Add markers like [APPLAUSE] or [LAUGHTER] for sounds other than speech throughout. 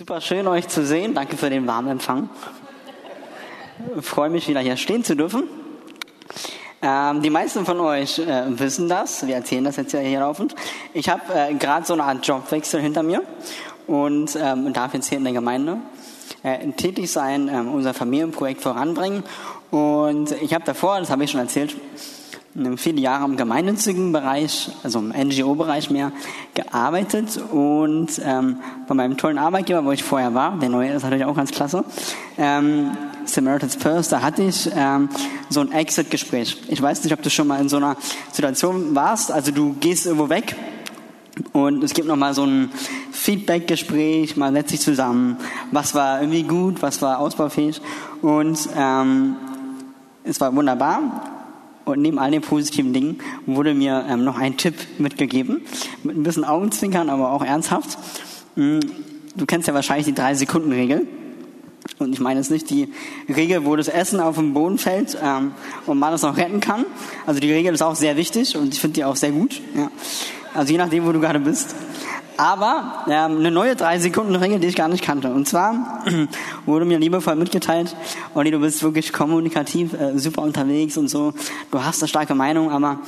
Super schön, euch zu sehen. Danke für den warmen Empfang. Ich freue mich, wieder hier stehen zu dürfen. Ähm, die meisten von euch äh, wissen das. Wir erzählen das jetzt ja hier laufend. Ich habe äh, gerade so eine Art Jobwechsel hinter mir und ähm, darf jetzt hier in der Gemeinde äh, tätig sein, ähm, unser Familienprojekt voranbringen. Und ich habe davor, das habe ich schon erzählt, viele Jahre im gemeinnützigen Bereich, also im NGO-Bereich mehr, gearbeitet. Und ähm, bei meinem tollen Arbeitgeber, wo ich vorher war, der neue ist natürlich auch ganz klasse, ähm, Samaritan's Purse, da hatte ich ähm, so ein Exit-Gespräch. Ich weiß nicht, ob du schon mal in so einer Situation warst, also du gehst irgendwo weg und es gibt nochmal so ein Feedback-Gespräch, man setzt sich zusammen, was war irgendwie gut, was war ausbaufähig? Und ähm, es war wunderbar und neben all den positiven Dingen wurde mir ähm, noch ein Tipp mitgegeben, mit ein bisschen Augenzwinkern, aber auch ernsthaft. Mm, du kennst ja wahrscheinlich die Drei-Sekunden-Regel. Und ich meine jetzt nicht die Regel, wo das Essen auf den Boden fällt ähm, und man es noch retten kann. Also die Regel ist auch sehr wichtig und ich finde die auch sehr gut. Ja. Also je nachdem, wo du gerade bist. Aber ähm, eine neue drei Sekunden Regel, die ich gar nicht kannte. Und zwar [CLEARS THROAT] wurde mir liebevoll mitgeteilt, Olli, du bist wirklich kommunikativ, äh, super unterwegs und so. Du hast eine starke Meinung, aber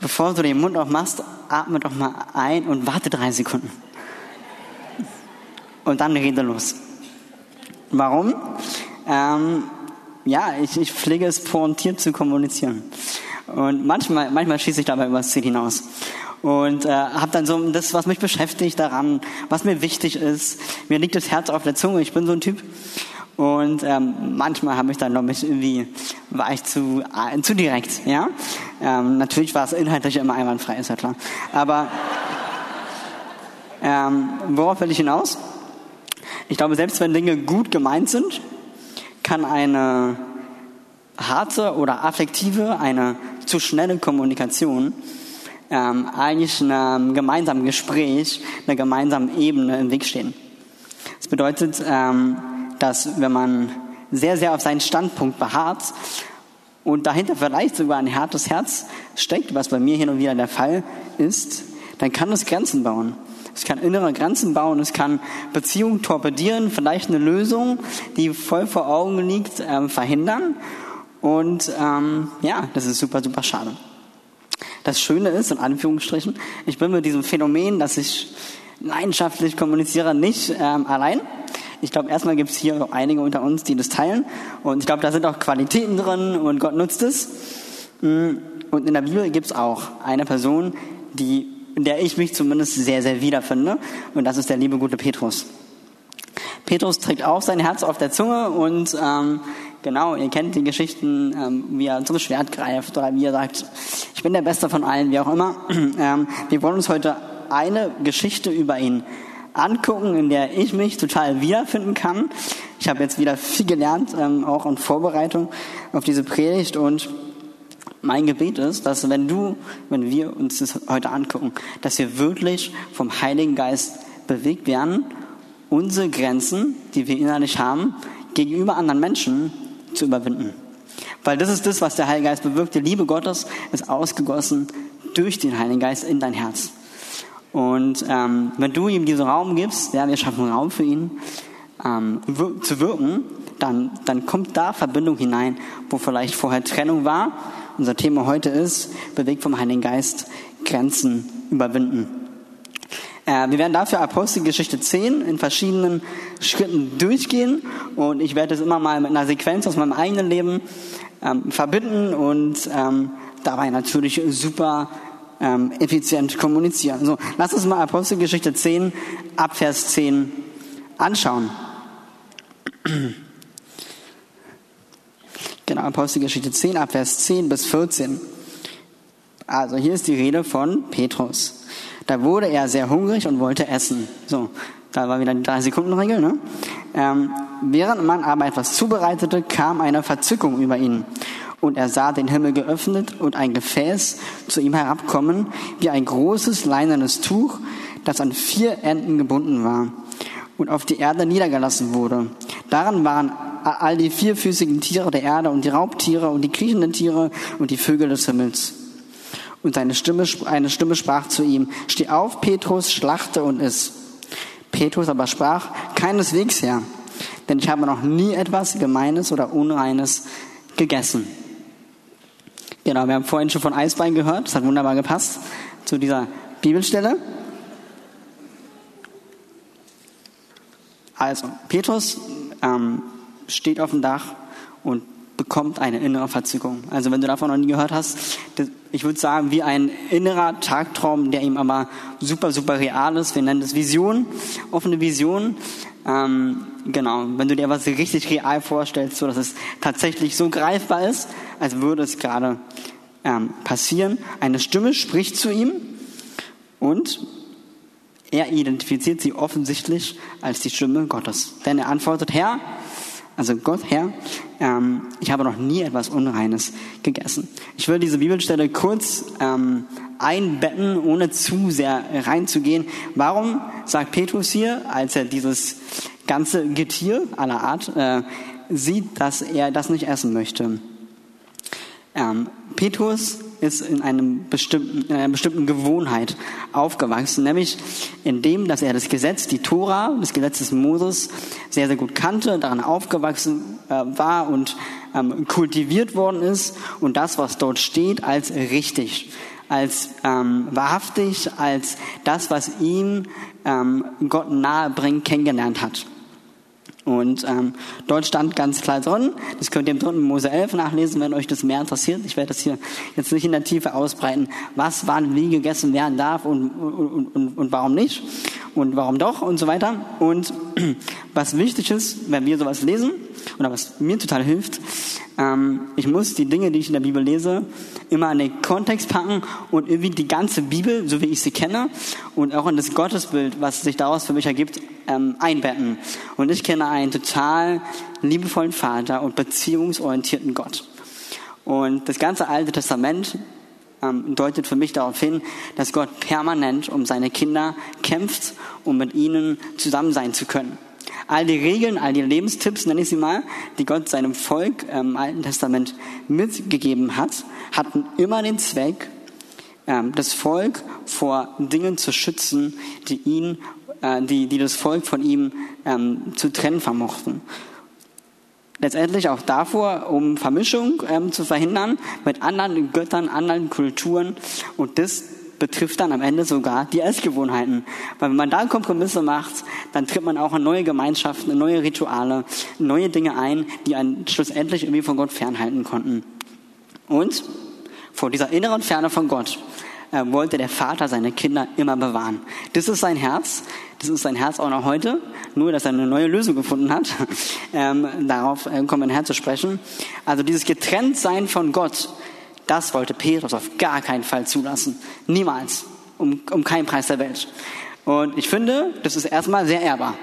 bevor du den Mund aufmachst, atme doch mal ein und warte drei Sekunden. Und dann rede los. Warum? Ähm, ja, ich, ich pflege es pointiert zu kommunizieren. Und manchmal, manchmal schieße ich dabei über das Ziel hinaus und äh, habe dann so das, was mich beschäftigt daran, was mir wichtig ist. Mir liegt das Herz auf der Zunge. Ich bin so ein Typ. Und ähm, manchmal habe ich dann noch mich irgendwie war ich zu äh, zu direkt, ja. Ähm, natürlich war es inhaltlich immer einwandfrei, ist ja klar. Aber [LAUGHS] ähm, worauf will ich hinaus? Ich glaube, selbst wenn Dinge gut gemeint sind, kann eine harte oder affektive, eine zu schnelle Kommunikation ähm, eigentlich einem gemeinsamen Gespräch, einer gemeinsamen Ebene im Weg stehen. Das bedeutet, ähm, dass wenn man sehr, sehr auf seinen Standpunkt beharrt und dahinter vielleicht sogar ein hartes Herz steckt, was bei mir hin und wieder der Fall ist, dann kann es Grenzen bauen. Es kann innere Grenzen bauen, es kann Beziehungen torpedieren, vielleicht eine Lösung, die voll vor Augen liegt, ähm, verhindern. Und ähm, ja, das ist super, super schade. Das Schöne ist, in Anführungsstrichen, ich bin mit diesem Phänomen, dass ich leidenschaftlich kommuniziere, nicht ähm, allein. Ich glaube, erstmal gibt es hier einige unter uns, die das teilen. Und ich glaube, da sind auch Qualitäten drin und Gott nutzt es. Mm, und in der Bibel gibt es auch eine Person, die, in der ich mich zumindest sehr, sehr wiederfinde. Und das ist der liebe gute Petrus. Petrus trägt auch sein Herz auf der Zunge und ähm, Genau, ihr kennt die Geschichten, ähm, wie er zum Schwert greift oder wie er sagt, ich bin der Beste von allen, wie auch immer. [CLEARS THROAT] Ähm, wir wollen uns heute eine Geschichte über ihn angucken, in der ich mich total wiederfinden kann. Ich habe jetzt wieder viel gelernt, ähm, auch in Vorbereitung auf diese Predigt und mein Gebet ist, dass wenn du, wenn wir uns das heute angucken, dass wir wirklich vom Heiligen Geist bewegt werden, unsere Grenzen, die wir innerlich haben, gegenüber anderen Menschen zu überwinden. Weil das ist das, was der Heilige Geist bewirkt. Die Liebe Gottes ist ausgegossen durch den Heiligen Geist in dein Herz. Und ähm, wenn du ihm diesen Raum gibst, ja, wir schaffen Raum für ihn, ähm, wir zu wirken, dann, dann kommt da Verbindung hinein, wo vielleicht vorher Trennung war. Unser Thema heute ist, bewegt vom Heiligen Geist, Grenzen überwinden. Äh, wir werden dafür Apostelgeschichte 10 in verschiedenen Schritten durchgehen und ich werde es immer mal mit einer Sequenz aus meinem eigenen Leben ähm, verbinden und ähm, dabei natürlich super ähm, effizient kommunizieren. So, lass uns mal Apostelgeschichte 10 ab Vers 10 anschauen. [CLEARS THROAT] Genau, Apostelgeschichte 10 ab Vers 10 bis 14. Also hier ist die Rede von Petrus. Da wurde er sehr hungrig und wollte essen. So, da war wieder die Drei-Sekunden-Regel. Ne? Ähm, während man aber etwas zubereitete, kam eine Verzückung über ihn. Und er sah den Himmel geöffnet und ein Gefäß zu ihm herabkommen, wie ein großes leinernes Tuch, das an vier Enden gebunden war und auf die Erde niedergelassen wurde. Daran waren all die vierfüßigen Tiere der Erde und die Raubtiere und die kriechenden Tiere und die Vögel des Himmels. Und seine Stimme, eine Stimme sprach zu ihm, steh auf, Petrus, schlachte und iss. Petrus aber sprach, keineswegs, Herr, denn ich habe noch nie etwas Gemeines oder Unreines gegessen. Genau, wir haben vorhin schon von Eisbein gehört, das hat wunderbar gepasst zu dieser Bibelstelle. Also, Petrus ähm, steht auf dem Dach und bekommt eine innere Verzückung. Also wenn du davon noch nie gehört hast, das, ich würde sagen, wie ein innerer Tagtraum, der ihm aber super, super real ist. Wir nennen das Vision, offene Vision. Ähm, genau, wenn du dir was richtig real vorstellst, so dass es tatsächlich so greifbar ist, als würde es gerade ähm, passieren. Eine Stimme spricht zu ihm und er identifiziert sie offensichtlich als die Stimme Gottes. Denn er antwortet, Herr, also Gott, Herr, ähm, ich habe noch nie etwas Unreines gegessen. Ich will diese Bibelstelle kurz ähm, einbetten, ohne zu sehr reinzugehen. Warum sagt Petrus hier, als er dieses ganze Getier aller Art äh, sieht, dass er das nicht essen möchte? Ähm, Petrus ist in, einem bestimmten, in einer bestimmten Gewohnheit aufgewachsen, nämlich in dem, dass er das Gesetz, die Tora, das Gesetz des Moses sehr, sehr gut kannte, daran aufgewachsen äh, war und ähm, kultiviert worden ist und das, was dort steht, als richtig, als ähm, wahrhaftig, als das, was ihm ähm, Gott nahe bringt, kennengelernt hat. Und ähm, dort stand ganz klar drin, das könnt ihr im 3. Mose 11 nachlesen, wenn euch das mehr interessiert. Ich werde das hier jetzt nicht in der Tiefe ausbreiten, was wann wie gegessen werden darf und, und, und, und warum nicht und warum doch und so weiter. Und [CLEARS THROAT] was wichtig ist, wenn wir sowas lesen, oder was mir total hilft, ähm, ich muss die Dinge, die ich in der Bibel lese, immer in den Kontext packen und irgendwie die ganze Bibel, so wie ich sie kenne, und auch in das Gottesbild, was sich daraus für mich ergibt, ähm, einbetten. Und ich kenne einen total liebevollen Vater und beziehungsorientierten Gott. Und das ganze Alte Testament ähm, deutet für mich darauf hin, dass Gott permanent um seine Kinder kämpft, um mit ihnen zusammen sein zu können. All die Regeln, all die Lebenstipps, nenne ich sie mal, die Gott seinem Volk im Alten Testament mitgegeben hat, hatten immer den Zweck, ähm, das Volk vor Dingen zu schützen, die ihn, äh, die, die das Volk von ihm ähm, zu trennen vermochten letztendlich auch davor, um Vermischung ähm, zu verhindern mit anderen Göttern, anderen Kulturen. Und das betrifft dann am Ende sogar die Essgewohnheiten. Weil wenn man da Kompromisse macht, dann tritt man auch in neue Gemeinschaften, in neue Rituale, neue Dinge ein, die einen schlussendlich irgendwie von Gott fernhalten konnten. Und vor dieser inneren Ferne von Gott äh, wollte der Vater seine Kinder immer bewahren. Das ist sein Herz. Das ist sein Herz auch noch heute. Nur, dass er eine neue Lösung gefunden hat. [LAUGHS] Ähm, darauf äh, kommen wir nachher zu sprechen. Also dieses Getrenntsein von Gott, das wollte Petrus auf gar keinen Fall zulassen. Niemals. Um, um keinen Preis der Welt. Und ich finde, das ist erstmal sehr ehrbar.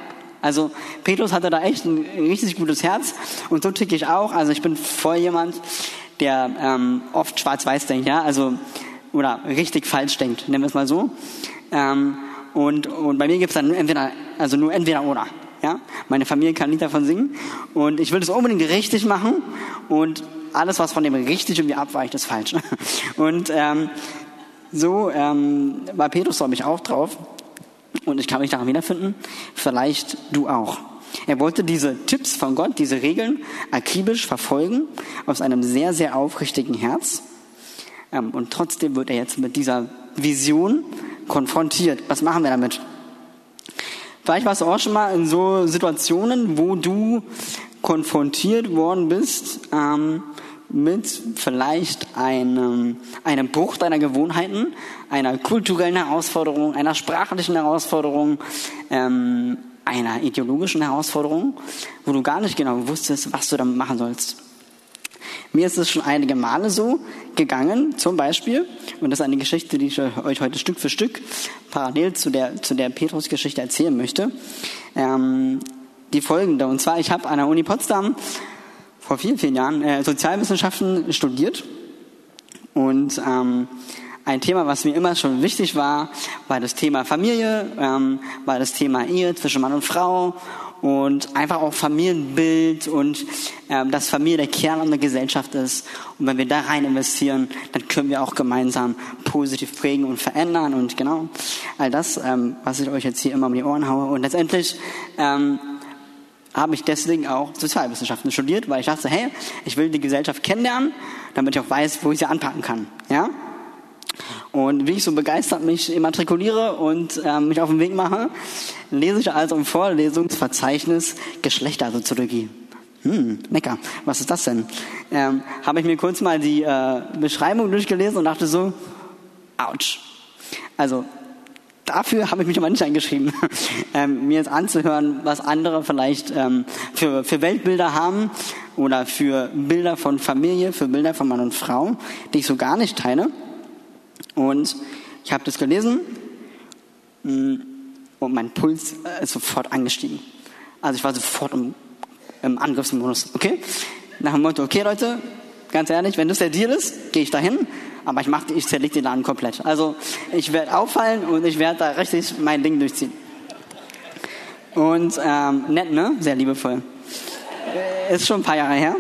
Also Petrus hatte da echt ein richtig gutes Herz und so ticke ich auch. Also ich bin voll jemand, der ähm, oft schwarz-weiß denkt, ja, also oder richtig falsch denkt, nennen wir es mal so. Ähm, und, und bei mir gibt es dann entweder, also nur entweder oder. Ja? Meine Familie kann nicht davon singen und ich will das unbedingt richtig machen und alles, was von dem richtig irgendwie abweicht, ist falsch. [LAUGHS] Und ähm, so ähm, war Petrus, glaube ich, auch drauf. Und ich kann mich daran wiederfinden. Vielleicht du auch. Er wollte diese Tipps von Gott, diese Regeln akribisch verfolgen, aus einem sehr, sehr aufrichtigen Herz. Ähm, und trotzdem wird er jetzt mit dieser Vision konfrontiert. Was machen wir damit? Vielleicht warst du auch schon mal in so Situationen, wo du konfrontiert worden bist ähm, mit vielleicht einem, einem Bruch deiner Gewohnheiten, einer kulturellen Herausforderung, einer sprachlichen Herausforderung, ähm, einer ideologischen Herausforderung, wo du gar nicht genau wusstest, was du damit machen sollst. Mir ist es schon einige Male so gegangen, zum Beispiel, und das ist eine Geschichte, die ich euch heute Stück für Stück parallel zu der, zu der Petrus-Geschichte erzählen möchte, ähm, die folgende. Und zwar, ich habe an der Uni Potsdam vor vielen, vielen Jahren äh, Sozialwissenschaften studiert und ähm, ein Thema, was mir immer schon wichtig war, war das Thema Familie, ähm, war das Thema Ehe zwischen Mann und Frau und einfach auch Familienbild und ähm, dass Familie der Kern unserer Gesellschaft ist. Und wenn wir da rein investieren, dann können wir auch gemeinsam positiv prägen und verändern und genau all das, ähm, was ich euch jetzt hier immer um die Ohren haue. Und letztendlich ähm, habe ich deswegen auch Sozialwissenschaften studiert, weil ich dachte, hey, ich will die Gesellschaft kennenlernen, damit ich auch weiß, wo ich sie anpacken kann. Ja? Und wie ich so begeistert mich immatrikuliere und äh, mich auf den Weg mache, lese ich also im Vorlesungsverzeichnis Geschlechtersoziologie. Hm, lecker. Was ist das denn? Ähm, Habe ich mir kurz mal die äh, Beschreibung durchgelesen und dachte so, ouch. Also dafür habe ich mich aber nicht eingeschrieben, [LAUGHS] ähm, mir jetzt anzuhören, was andere vielleicht ähm, für, für Weltbilder haben oder für Bilder von Familie, für Bilder von Mann und Frau, die ich so gar nicht teile. Und ich habe das gelesen mm, und mein Puls äh, ist sofort angestiegen. Also ich war sofort im, im Angriffsmodus. Okay? Nach dem Motto, okay Leute, ganz ehrlich, wenn das der Deal ist, gehe ich dahin, aber ich mache, ich zerlege den Laden komplett. Also ich werde auffallen und ich werde da richtig mein Ding durchziehen. Und ähm, nett, ne? Sehr liebevoll. Äh, ist schon ein paar Jahre her.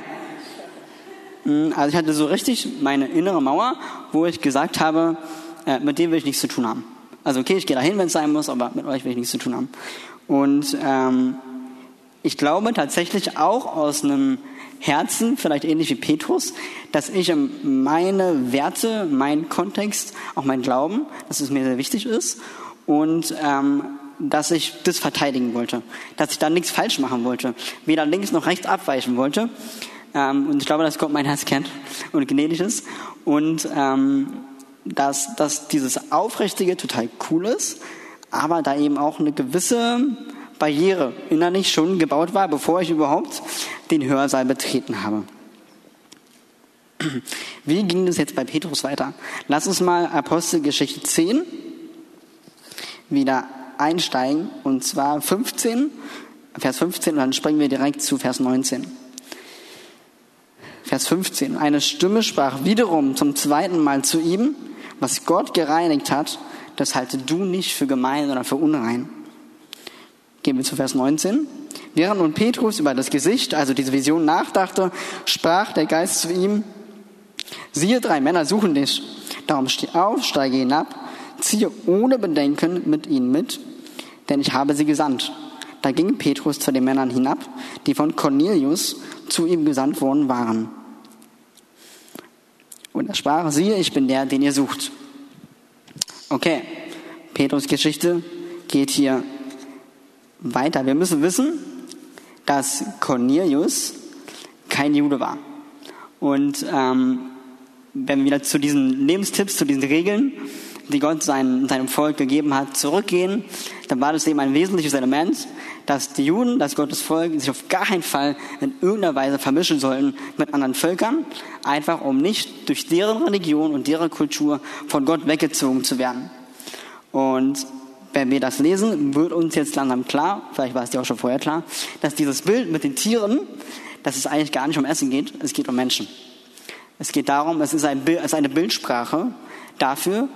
Mm, also ich hatte so richtig meine innere Mauer, wo ich gesagt habe, äh, mit dem will ich nichts zu tun haben. Also okay, ich gehe dahin, wenn es sein muss, aber mit euch will ich nichts zu tun haben. Und ähm, ich glaube tatsächlich auch aus einem Herzen, vielleicht ähnlich wie Petrus, dass ich meine Werte, meinen Kontext, auch mein Glauben, dass es mir sehr wichtig ist und ähm, dass ich das verteidigen wollte, dass ich da nichts falsch machen wollte, weder links noch rechts abweichen wollte, ähm, und ich glaube, dass Gott mein Herz kennt und gnädig ist. Und ähm, dass, dass dieses Aufrichtige total cool ist, aber da eben auch eine gewisse Barriere innerlich schon gebaut war, bevor ich überhaupt den Hörsaal betreten habe. Wie ging das jetzt bei Petrus weiter? Lass uns mal Apostelgeschichte 10 wieder einsteigen, und zwar 15, Vers 15, und dann springen wir direkt zu Vers 19. Vers 15. Eine Stimme sprach wiederum zum zweiten Mal zu ihm, was Gott gereinigt hat, das halte du nicht für gemein oder für unrein. Gehen wir zu Vers 19. Während nun Petrus über das Gesicht, also diese Vision nachdachte, sprach der Geist zu ihm, siehe, drei Männer suchen dich. Darum steh auf, steige hinab, ziehe ohne Bedenken mit ihnen mit, denn ich habe sie gesandt. Da ging Petrus zu den Männern hinab, die von Cornelius zu ihm gesandt worden waren. Und er sprach, siehe, ich bin der, den ihr sucht. Okay, Petrus Geschichte geht hier weiter. Wir müssen wissen, dass Cornelius kein Jude war. Und ähm, wenn wir wieder zu diesen Lebenstipps, zu diesen Regeln, die Gott seinem, seinem Volk gegeben hat, zurückgehen, dann war das eben ein wesentliches Element, dass die Juden, das Gottes Volk, sich auf gar keinen Fall in irgendeiner Weise vermischen sollten mit anderen Völkern, einfach um nicht durch deren Religion und deren Kultur von Gott weggezogen zu werden. Und wenn wir das lesen, wird uns jetzt langsam klar, vielleicht war es dir auch schon vorher klar, dass dieses Bild mit den Tieren, dass es eigentlich gar nicht um Essen geht, es geht um Menschen. Es geht darum, es ist, ein es ist eine Bildsprache dafür,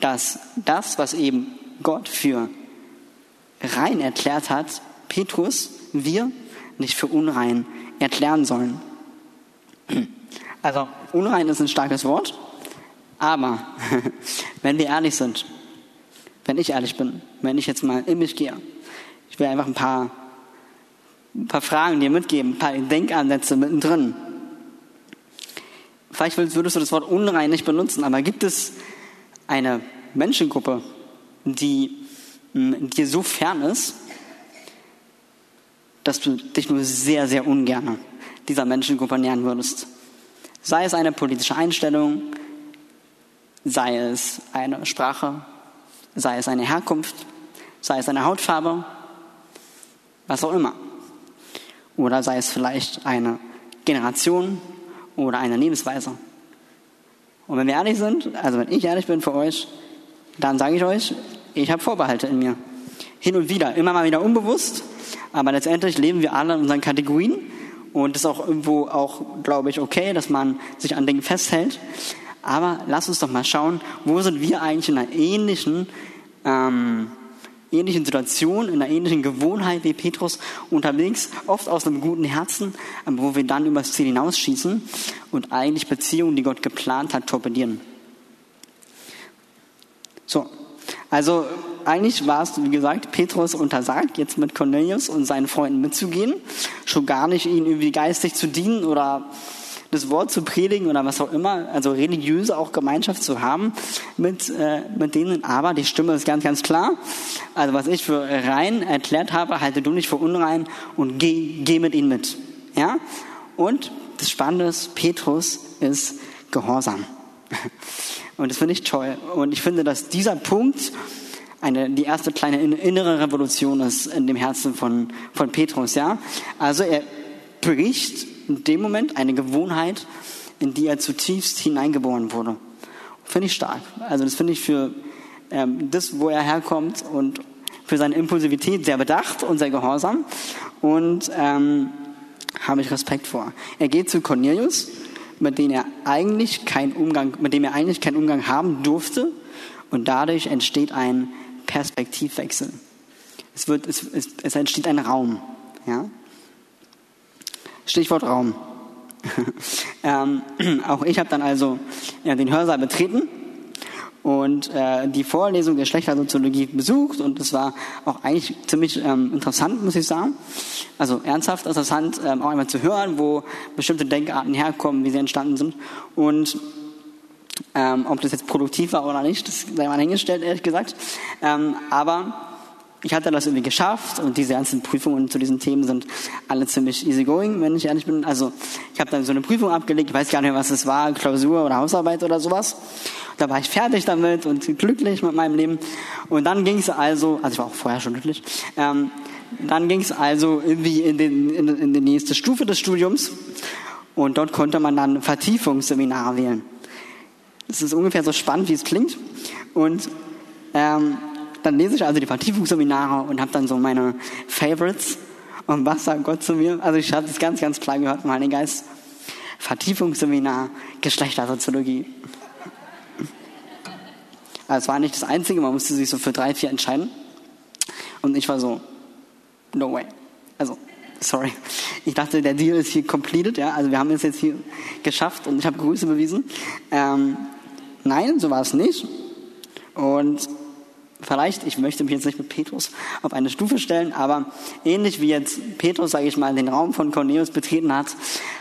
dass das, was eben Gott für rein erklärt hat, Petrus, wir nicht für unrein erklären sollen. Also unrein ist ein starkes Wort, aber [LAUGHS] wenn wir ehrlich sind, wenn ich ehrlich bin, wenn ich jetzt mal in mich gehe, ich will einfach ein paar, ein paar Fragen dir mitgeben, ein paar Denkansätze mittendrin. Vielleicht würdest du das Wort unrein nicht benutzen, aber gibt es eine Menschengruppe, die dir so fern ist, dass du dich nur sehr, sehr ungern dieser Menschengruppe nähern würdest. Sei es eine politische Einstellung, sei es eine Sprache, sei es eine Herkunft, sei es eine Hautfarbe, was auch immer. Oder sei es vielleicht eine Generation oder eine Lebensweise. Und wenn wir ehrlich sind, also wenn ich ehrlich bin für euch, dann sage ich euch, ich habe Vorbehalte in mir. Hin und wieder, immer mal wieder unbewusst, aber letztendlich leben wir alle in unseren Kategorien und ist auch irgendwo auch, glaube ich, okay, dass man sich an Dingen festhält. Aber lass uns doch mal schauen, wo sind wir eigentlich in einer ähnlichen ähm, ähnlichen Situation, in einer ähnlichen Gewohnheit wie Petrus unterwegs, oft aus einem guten Herzen, wo wir dann übers Ziel hinausschießen und eigentlich Beziehungen, die Gott geplant hat, torpedieren. So, also eigentlich war es, wie gesagt, Petrus untersagt, jetzt mit Cornelius und seinen Freunden mitzugehen, schon gar nicht ihnen irgendwie geistig zu dienen oder das Wort zu predigen oder was auch immer, also religiöse auch Gemeinschaft zu haben mit, äh, mit denen. Aber die Stimme ist ganz, ganz klar. Also was ich für rein erklärt habe, halte du nicht für unrein und geh, geh mit ihnen mit. Ja? Und das Spannende ist, Petrus ist gehorsam. [LAUGHS] Und das finde ich toll. Und ich finde, dass dieser Punkt eine, die erste kleine innere Revolution ist in dem Herzen von, von Petrus, ja. Also er bricht in dem Moment eine Gewohnheit, in die er zutiefst hineingeboren wurde. Finde ich stark. Also das finde ich für ähm, das, wo er herkommt und für seine Impulsivität sehr bedacht und sehr gehorsam und ähm, habe ich Respekt vor. Er geht zu Cornelius, mit dem er eigentlich keinen Umgang, mit dem er eigentlich keinen Umgang haben durfte und dadurch entsteht ein Perspektivwechsel. Es wird, es, es, es entsteht ein Raum, ja. Stichwort Raum. [LAUGHS] ähm, [CLEARS THROAT] auch ich habe dann also ja, den Hörsaal betreten und äh, die Vorlesung der Geschlechtersoziologie besucht und es war auch eigentlich ziemlich ähm, interessant, muss ich sagen. Also ernsthaft interessant, ähm, auch einmal zu hören, wo bestimmte Denkarten herkommen, wie sie entstanden sind und ähm, ob das jetzt produktiv war oder nicht, das sei mal hingestellt, ehrlich gesagt. Ähm, aber ich hatte das irgendwie geschafft und diese ganzen Prüfungen zu diesen Themen sind alle ziemlich easygoing, wenn ich ehrlich bin. Also ich habe dann so eine Prüfung abgelegt, ich weiß gar nicht mehr, was es war, Klausur oder Hausarbeit oder sowas. Da war ich fertig damit und glücklich mit meinem Leben. Und dann ging es also, also ich war auch vorher schon glücklich, ähm, dann ging es also irgendwie in, den, in, in die nächste Stufe des Studiums und dort konnte man dann Vertiefungsseminare wählen. Das ist ungefähr so spannend, wie es klingt. Und ähm, dann lese ich also die Vertiefungsseminare und habe dann so meine Favorites. Und was sagt Gott zu mir? Also ich habe das ganz, ganz klar gehört Heiligen Geist. Vertiefungsseminar Geschlechtersoziologie. Also es war nicht das Einzige, man musste sich so für drei, vier entscheiden. Und ich war so, no way. Also, sorry. Ich dachte, der Deal ist hier completed, ja. Also wir haben es jetzt hier geschafft und ich habe Grüße bewiesen. Ähm, nein, so war es nicht. Und vielleicht, ich möchte mich jetzt nicht mit Petrus auf eine Stufe stellen, aber ähnlich wie jetzt Petrus, sage ich mal, den Raum von Cornelius betreten hat,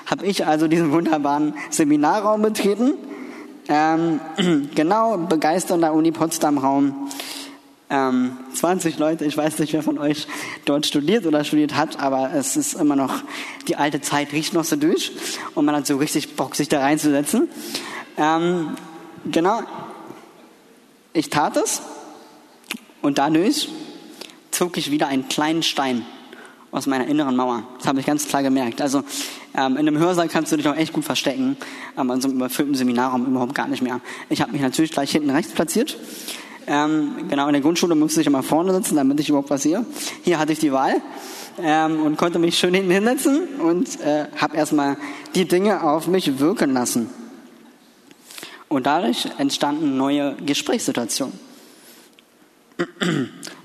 habe ich also diesen wunderbaren Seminarraum betreten. Ähm, [CLEARS THROAT] genau, begeisternder Uni Potsdam Raum. Ähm, 20 Leute, ich weiß nicht, wer von euch dort studiert oder studiert hat, aber es ist immer noch, die alte Zeit riecht noch so durch und man hat so richtig Bock, sich da reinzusetzen. Ähm, genau, ich tat es und dadurch zog ich wieder einen kleinen Stein aus meiner inneren Mauer. Das habe ich ganz klar gemerkt. Also ähm, in einem Hörsaal kannst du dich auch echt gut verstecken, aber in so einem überfüllten Seminarraum überhaupt gar nicht mehr. Ich habe mich natürlich gleich hinten rechts platziert. Ähm, genau, in der Grundschule musste ich immer vorne sitzen, damit ich überhaupt was sehe. Hier hatte ich die Wahl ähm, und konnte mich schön hinten hinsetzen und äh, habe erstmal die Dinge auf mich wirken lassen. Und dadurch entstanden neue Gesprächssituationen.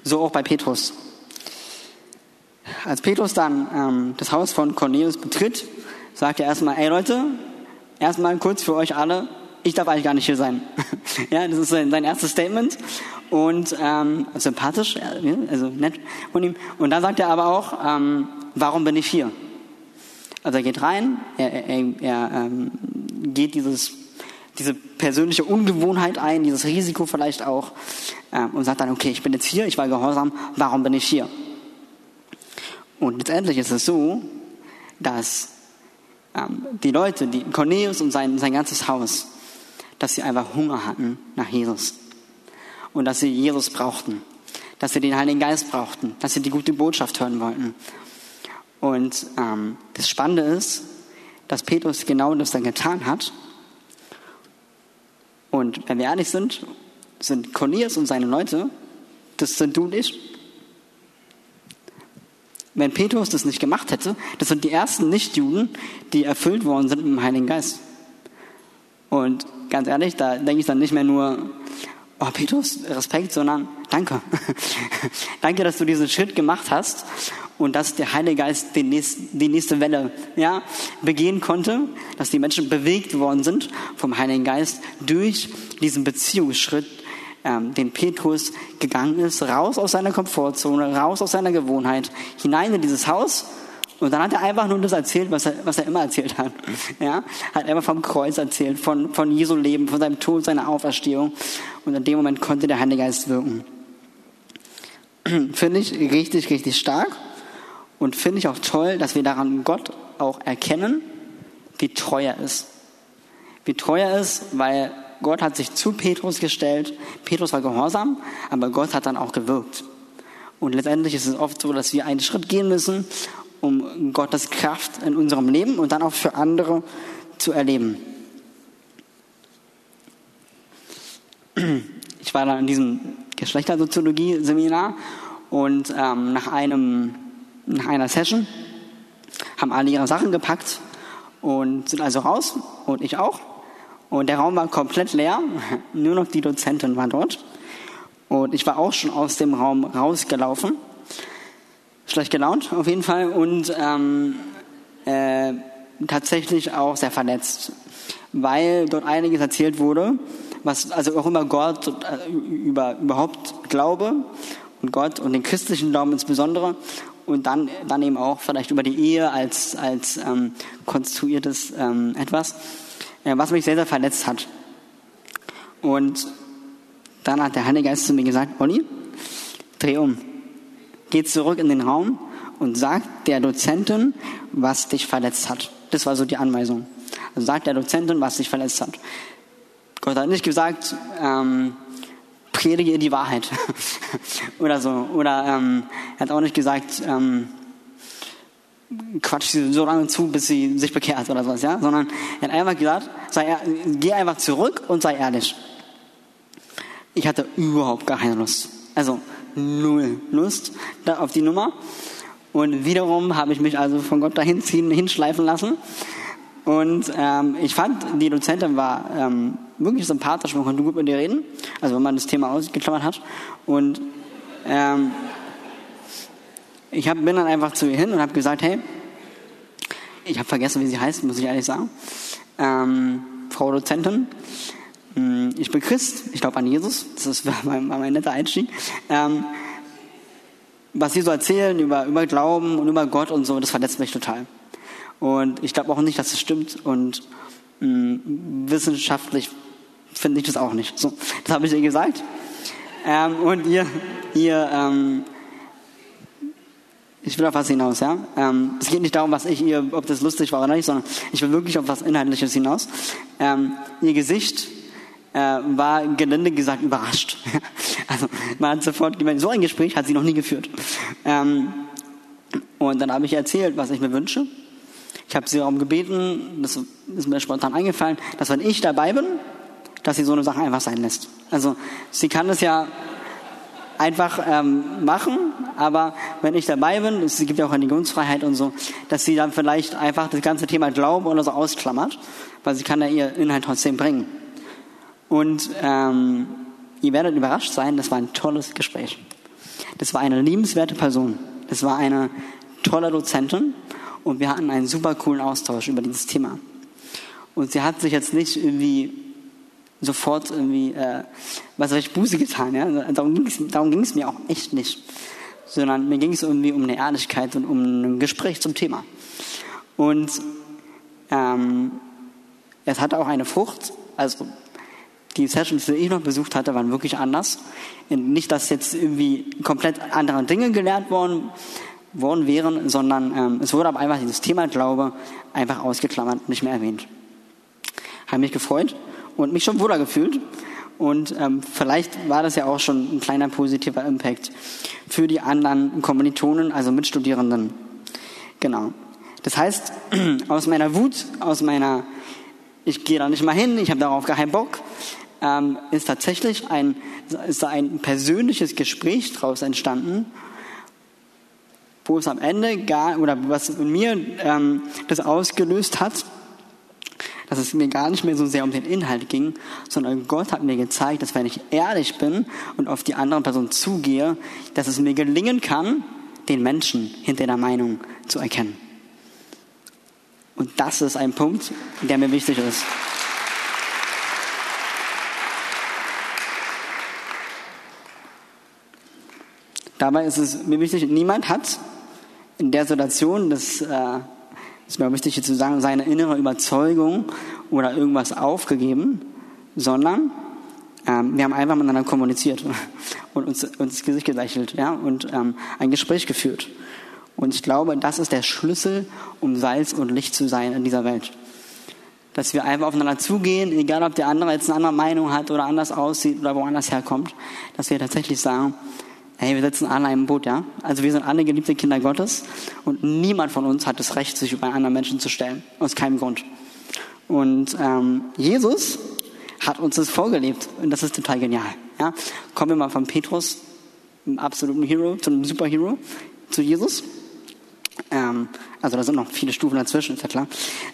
So auch bei Petrus. Als Petrus dann ähm, das Haus von Cornelius betritt, sagt er erstmal, ey Leute, erstmal kurz für euch alle, ich darf eigentlich gar nicht hier sein. [LAUGHS] ja, das ist sein, sein erstes Statement und ähm, sympathisch, also nett von ihm. Und dann sagt er aber auch, ähm, warum bin ich hier? Also er geht rein, er, er, er ähm, geht dieses diese persönliche Ungewohnheit ein, dieses Risiko vielleicht auch äh, und sagt dann, okay, ich bin jetzt hier, ich war gehorsam, warum bin ich hier? Und letztendlich ist es so, dass ähm, die Leute, die Cornelius und sein, sein ganzes Haus, dass sie einfach Hunger hatten nach Jesus und dass sie Jesus brauchten, dass sie den Heiligen Geist brauchten, dass sie die gute Botschaft hören wollten. Und ähm, das Spannende ist, dass Petrus genau das dann getan hat und wenn wir ehrlich sind, sind Cornelius und seine Leute, das sind du und ich. Wenn Petrus das nicht gemacht hätte, das sind die ersten Nichtjuden, die erfüllt worden sind mit dem Heiligen Geist. Und ganz ehrlich, da denke ich dann nicht mehr nur, oh Petrus, Respekt, sondern danke. [LAUGHS] danke, dass du diesen Schritt gemacht hast und dass der Heilige Geist die nächste, die nächste Welle ja, begehen konnte, dass die Menschen bewegt worden sind vom Heiligen Geist durch diesen Beziehungsschritt, ähm, den Petrus gegangen ist, raus aus seiner Komfortzone, raus aus seiner Gewohnheit, hinein in dieses Haus und dann hat er einfach nur das erzählt, was er, was er immer erzählt hat. [LAUGHS] Ja? Hat einfach vom Kreuz erzählt, von, von Jesu Leben, von seinem Tod, seiner Auferstehung. Und in dem Moment konnte der Heilige Geist wirken. [CLEARS THROAT] finde ich richtig, richtig stark. Und finde ich auch toll, dass wir daran Gott auch erkennen, wie treu er ist. Wie treu er ist, weil Gott hat sich zu Petrus gestellt. Petrus war gehorsam, aber Gott hat dann auch gewirkt. Und letztendlich ist es oft so, dass wir einen Schritt gehen müssen um Gottes Kraft in unserem Leben und dann auch für andere zu erleben. Ich war da in diesem Geschlechtersoziologie-Seminar und ähm, nach, einem, nach einer Session haben alle ihre Sachen gepackt und sind also raus und ich auch. Und der Raum war komplett leer, [LAUGHS] nur noch die Dozentin war dort. Und ich war auch schon aus dem Raum rausgelaufen schlecht gelaunt auf jeden Fall und ähm, äh, tatsächlich auch sehr verletzt, weil dort einiges erzählt wurde, was also auch über Gott, äh, über überhaupt Glaube und Gott und den christlichen Glauben insbesondere und dann, dann eben auch vielleicht über die Ehe als, als ähm, konstruiertes ähm, etwas, äh, was mich sehr, sehr verletzt hat. Und dann hat der Heilige Geist zu mir gesagt, Olli, dreh um geht zurück in den Raum und sagt der Dozentin, was dich verletzt hat. Das war so die Anweisung. Also sagt der Dozentin, was dich verletzt hat. Gott hat nicht gesagt, ähm, predige die Wahrheit [LAUGHS] oder so. Oder ähm, er hat auch nicht gesagt, ähm, quatsch sie so lange zu, bis sie sich bekehrt oder sowas, ja, sondern er hat einfach gesagt, sei, geh einfach zurück und sei ehrlich. Ich hatte überhaupt keine Lust. Also null Lust auf die Nummer. Und wiederum habe ich mich also von Gott dahin ziehen, hinschleifen lassen. Und ähm, ich fand, die Dozentin war ähm, wirklich sympathisch, man konnte gut mit ihr reden, also wenn man das Thema ausgeklammert hat. Und ähm, ich hab, bin dann einfach zu ihr hin und habe gesagt, hey, ich habe vergessen, wie sie heißt, muss ich ehrlich sagen. Ähm, Frau Dozentin, hm, ich bin Christ, ich glaube an Jesus, das [LAUGHS] war mein, mein netter Einstieg. Ähm, was sie so erzählen über, über Glauben und über Gott und so, das verletzt mich total. Und ich glaube auch nicht, dass es stimmt und mh, hm, wissenschaftlich finde ich das auch nicht. So, das habe ich ihr gesagt. Ähm, und ihr, ihr ähm, ich will auf was hinaus, ja. Ähm, es geht nicht darum, was ich ihr, ob das lustig war oder nicht, sondern ich will wirklich auf was Inhaltliches hinaus. Ähm, ihr Gesicht äh, war gelinde gesagt überrascht. [LAUGHS] also man hat sofort gemerkt, so ein Gespräch hat sie noch nie geführt. Ähm, und dann habe ich erzählt, was ich mir wünsche. Ich habe sie darum gebeten, das ist mir spontan eingefallen, dass wenn ich dabei bin, dass sie so eine Sache einfach sein lässt. Also sie kann es ja einfach ähm, machen, aber wenn ich dabei bin, es gibt ja auch Religionsfreiheit und so, dass sie dann vielleicht einfach das ganze Thema Glauben oder so ausklammert, weil sie kann ja ihr Inhalt trotzdem bringen. Und ähm, ihr werdet überrascht sein, das war ein tolles Gespräch. Das war eine liebenswerte Person. Das war eine tolle Dozentin und wir hatten einen super coolen Austausch über dieses Thema. Und sie hat sich jetzt nicht irgendwie sofort irgendwie, äh, was habe ich Buße getan, ja? Darum ging es darum mir auch echt nicht. Sondern mir ging es irgendwie um eine Ehrlichkeit und um ein Gespräch zum Thema. Und ähm, es hatte auch eine Frucht, also die Sessions, die ich noch besucht hatte, waren wirklich anders. Nicht, dass jetzt irgendwie komplett andere Dinge gelernt worden, worden wären, sondern ähm, es wurde aber einfach dieses Thema Glaube einfach ausgeklammert, nicht mehr erwähnt. Habe mich gefreut und mich schon wohler gefühlt. Und ähm, vielleicht war das ja auch schon ein kleiner positiver Impact für die anderen Kommilitonen, also Mitstudierenden. Genau. Das heißt, [CLEARS THROAT] aus meiner Wut, aus meiner, ich gehe da nicht mal hin, ich habe darauf gar keinen Bock, ähm, ist tatsächlich ein, ist ein persönliches Gespräch daraus entstanden, wo es am Ende gar, oder was in mir ähm, das ausgelöst hat, dass es mir gar nicht mehr so sehr um den Inhalt ging, sondern Gott hat mir gezeigt, dass wenn ich ehrlich bin und auf die andere Person zugehe, dass es mir gelingen kann, den Menschen hinter der Meinung zu erkennen. Und das ist ein Punkt, der mir wichtig ist. Dabei ist es mir wichtig, niemand hat in der Situation, das äh, ist mir wichtig hier zu sagen, seine innere Überzeugung oder irgendwas aufgegeben, sondern ähm, wir haben einfach miteinander kommuniziert [LAUGHS] und uns, uns ins Gesicht gelächelt ja, und ähm, ein Gespräch geführt. Und ich glaube, das ist der Schlüssel, um Salz und Licht zu sein in dieser Welt. Dass wir einfach aufeinander zugehen, egal ob der andere jetzt eine andere Meinung hat oder anders aussieht oder woanders herkommt, dass wir tatsächlich sagen, hey, wir sitzen alle in einem Boot, ja? Also wir sind alle geliebte Kinder Gottes und niemand von uns hat das Recht, sich über einen anderen Menschen zu stellen. Aus keinem Grund. Und ähm, Jesus hat uns das vorgelebt und das ist total genial. Ja? Kommen wir mal von Petrus, einem absoluten Hero, zu einem Superhero, zu Jesus. Ähm, also da sind noch viele Stufen dazwischen, ist ja klar.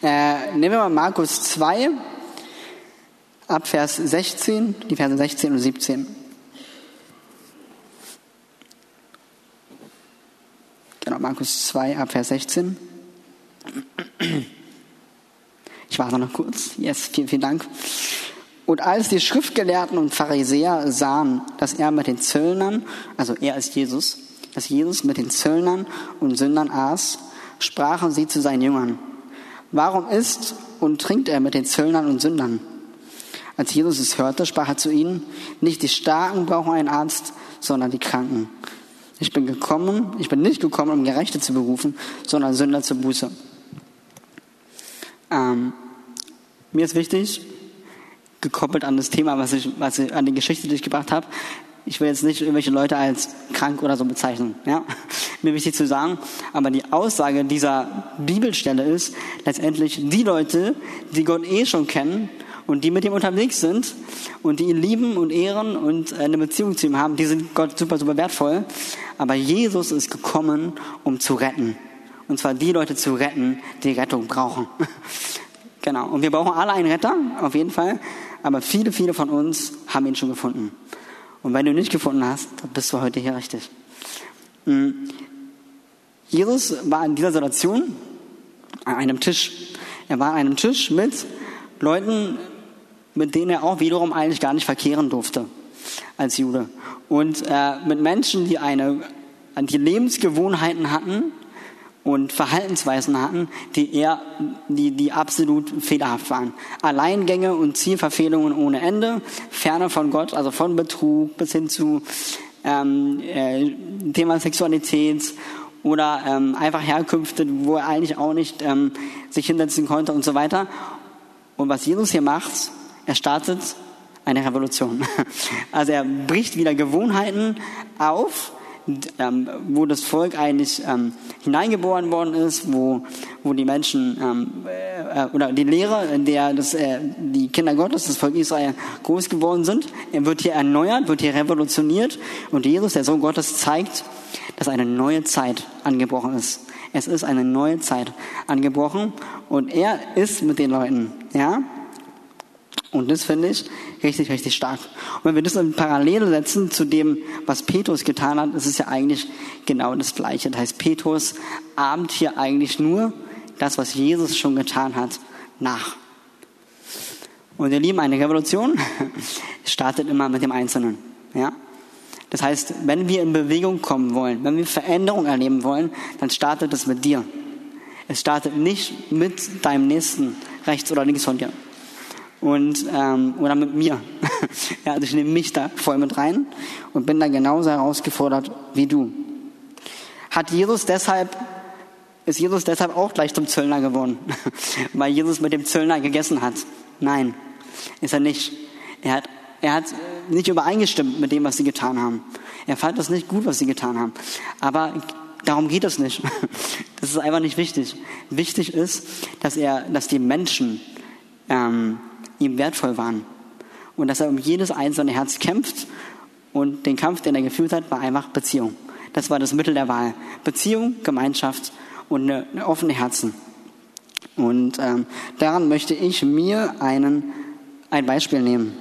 Äh, nehmen wir mal Markus 2, ab Vers 16, die Verse 16 und 17. Genau, Markus 2, ab Vers 16. Ich warte noch kurz. Yes, vielen, vielen Dank. Und als die Schriftgelehrten und Pharisäer sahen, dass er mit den Zöllnern, also er ist Jesus, dass Jesus mit den Zöllnern und Sündern aß, sprachen sie zu seinen Jüngern, warum isst und trinkt er mit den Zöllnern und Sündern? Als Jesus es hörte, sprach er zu ihnen, nicht die Starken brauchen einen Arzt, sondern die Kranken. Ich bin gekommen, ich bin nicht gekommen, um Gerechte zu berufen, sondern Sünder zur Buße. Ähm, mir ist wichtig, gekoppelt an das Thema, was ich, was ich, an die Geschichte, die ich gebracht habe, ich will jetzt nicht irgendwelche Leute als krank oder so bezeichnen. Ja? [LAUGHS] Mir wichtig zu sagen, aber die Aussage dieser Bibelstelle ist letztendlich die Leute, die Gott eh schon kennen und die mit ihm unterwegs sind und die ihn lieben und ehren und eine Beziehung zu ihm haben, die sind Gott super, super wertvoll. Aber Jesus ist gekommen, um zu retten. Und zwar die Leute zu retten, die Rettung brauchen. [LAUGHS] genau. Und wir brauchen alle einen Retter, auf jeden Fall. Aber viele, viele von uns haben ihn schon gefunden. Und wenn du ihn nicht gefunden hast, dann bist du heute hier richtig. Hm. Jesus war in dieser Situation an einem Tisch. Er war an einem Tisch mit Leuten, mit denen er auch wiederum eigentlich gar nicht verkehren durfte als Jude. Und äh, mit Menschen, die eine, die Lebensgewohnheiten hatten, und Verhaltensweisen hatten, die eher, die, die absolut fehlerhaft waren. Alleingänge und Zielverfehlungen ohne Ende, ferne von Gott, also von Betrug bis hin zu ähm, äh, Thema Sexualität oder ähm, einfach Herkünfte, wo er eigentlich auch nicht ähm, sich hinsetzen konnte und so weiter. Und was Jesus hier macht, er startet eine Revolution. Also er bricht wieder Gewohnheiten auf, ähm, wo das Volk eigentlich ähm, hineingeboren worden ist, wo, wo die Menschen ähm, äh, oder die Lehre, in der das, äh, die Kinder Gottes, das Volk Israel groß geworden sind. Er wird hier erneuert, wird hier revolutioniert und Jesus, der Sohn Gottes, zeigt, dass eine neue Zeit angebrochen ist. Es ist eine neue Zeit angebrochen und er ist mit den Leuten, ja. Und das finde ich richtig, richtig stark. Und wenn wir das in Parallele setzen zu dem, was Petrus getan hat, ist es ja eigentlich genau das Gleiche. Das heißt, Petrus ahmt hier eigentlich nur das, was Jesus schon getan hat, nach. Und ihr Lieben, eine Revolution [LAUGHS] startet immer mit dem Einzelnen. Ja? Das heißt, wenn wir in Bewegung kommen wollen, wenn wir Veränderung erleben wollen, dann startet es mit dir. Es startet nicht mit deinem Nächsten rechts oder links von dir und ähm, oder mit mir. [LAUGHS] ja, also ich nehme mich da voll mit rein und bin da genauso herausgefordert wie du. Hat Jesus deshalb ist Jesus deshalb auch gleich zum Zöllner geworden, [LAUGHS] weil Jesus mit dem Zöllner gegessen hat? Nein, ist er nicht. Er hat er hat nicht übereingestimmt mit dem, was sie getan haben. Er fand das nicht gut, was sie getan haben. Aber darum geht es nicht. [LAUGHS] Das ist einfach nicht wichtig. Wichtig ist, dass er, dass die Menschen ähm, ihm wertvoll waren. Und dass er um jedes einzelne Herz kämpft. Und den Kampf, den er geführt hat, war einfach Beziehung. Das war das Mittel der Wahl. Beziehung, Gemeinschaft und eine, eine offene Herzen. Und ähm, daran möchte ich mir einen, ein Beispiel nehmen.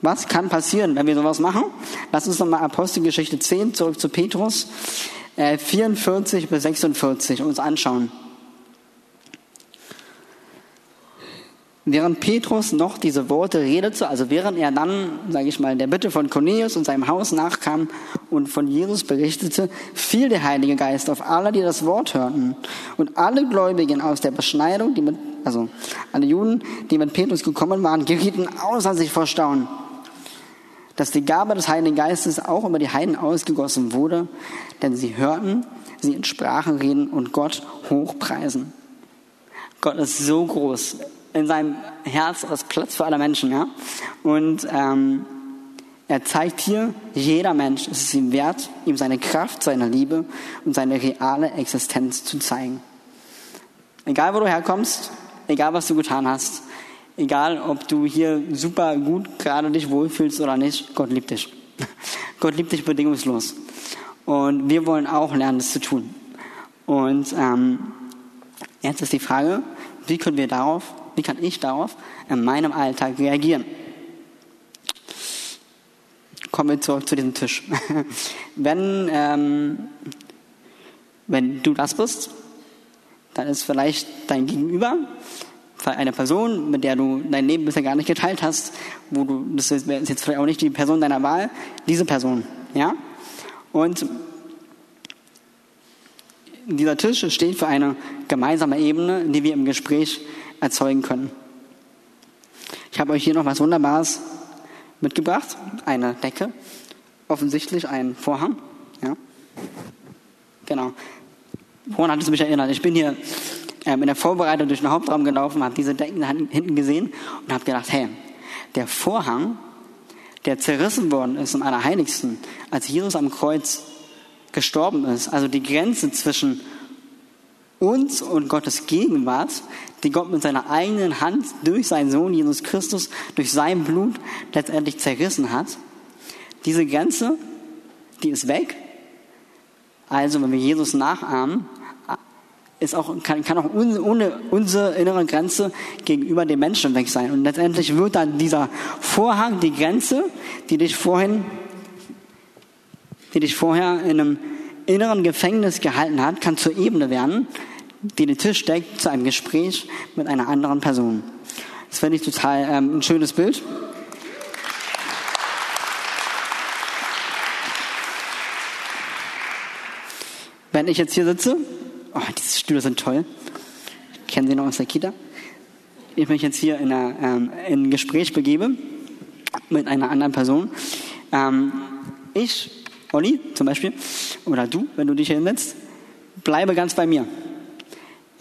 Was kann passieren, wenn wir sowas machen? Lass uns nochmal Apostelgeschichte 10 zurück zu Petrus, äh, 44 bis 46 uns anschauen. Während Petrus noch diese Worte redete, also während er dann, sage ich mal, der Bitte von Cornelius und seinem Haus nachkam und von Jesus berichtete, fiel der Heilige Geist auf alle, die das Wort hörten. Und alle Gläubigen aus der Beschneidung, die mit, also alle Juden, die mit Petrus gekommen waren, gerieten außer sich vor Staunen, dass die Gabe des Heiligen Geistes auch über die Heiden ausgegossen wurde, denn sie hörten sie in Sprachen reden und Gott hochpreisen. Gott ist so groß in seinem Herz ist Platz für alle Menschen. Ja? Und ähm, er zeigt hier, jeder Mensch ist es ihm wert, ihm seine Kraft, seine Liebe und seine reale Existenz zu zeigen. Egal, wo du herkommst, egal, was du getan hast, egal, ob du hier super gut gerade dich wohlfühlst oder nicht, Gott liebt dich. [LAUGHS] Gott liebt dich bedingungslos. Und wir wollen auch lernen, das zu tun. Und ähm, jetzt ist die Frage, wie können wir darauf wie kann ich darauf in meinem Alltag reagieren? Kommen wir zurück zu diesem Tisch. [LAUGHS] wenn, ähm, wenn du das bist, dann ist vielleicht dein Gegenüber eine Person, mit der du dein Leben bisher gar nicht geteilt hast, wo du, das ist jetzt vielleicht auch nicht die Person deiner Wahl, diese Person, ja? Und dieser Tisch steht für eine gemeinsame Ebene, die wir im Gespräch erzeugen können. Ich habe euch hier noch was Wunderbares mitgebracht. Eine Decke. Offensichtlich ein Vorhang. Ja. Genau. Vorhin hat es mich erinnert. Ich bin hier ähm, in der Vorbereitung durch den Hauptraum gelaufen, habe diese Decken hinten gesehen und habe gedacht, hey, der Vorhang, der zerrissen worden ist im Allerheiligsten, als Jesus am Kreuz gestorben ist, also die Grenze zwischen uns und Gottes Gegenwart, die Gott mit seiner eigenen Hand durch seinen Sohn Jesus Christus, durch sein Blut letztendlich zerrissen hat. Diese Grenze, die ist weg. Also, wenn wir Jesus nachahmen, ist auch, kann, kann auch un, ohne unsere innere Grenze gegenüber dem Menschen weg sein. Und letztendlich wird dann dieser Vorhang, die Grenze, die dich vorhin, die dich vorher in einem inneren Gefängnis gehalten hat, kann zur Ebene werden, die den Tisch deckt zu einem Gespräch mit einer anderen Person. Das finde ich total ähm, ein schönes Bild. Wenn ich jetzt hier sitze, oh, diese Stühle sind toll. Ich kenne sie noch aus der Kita. Ich mich jetzt hier in, einer, ähm, in ein Gespräch begebe mit einer anderen Person. Ähm, ich, Olli zum Beispiel, oder du, wenn du dich hier hinsetzt, bleibe ganz bei mir.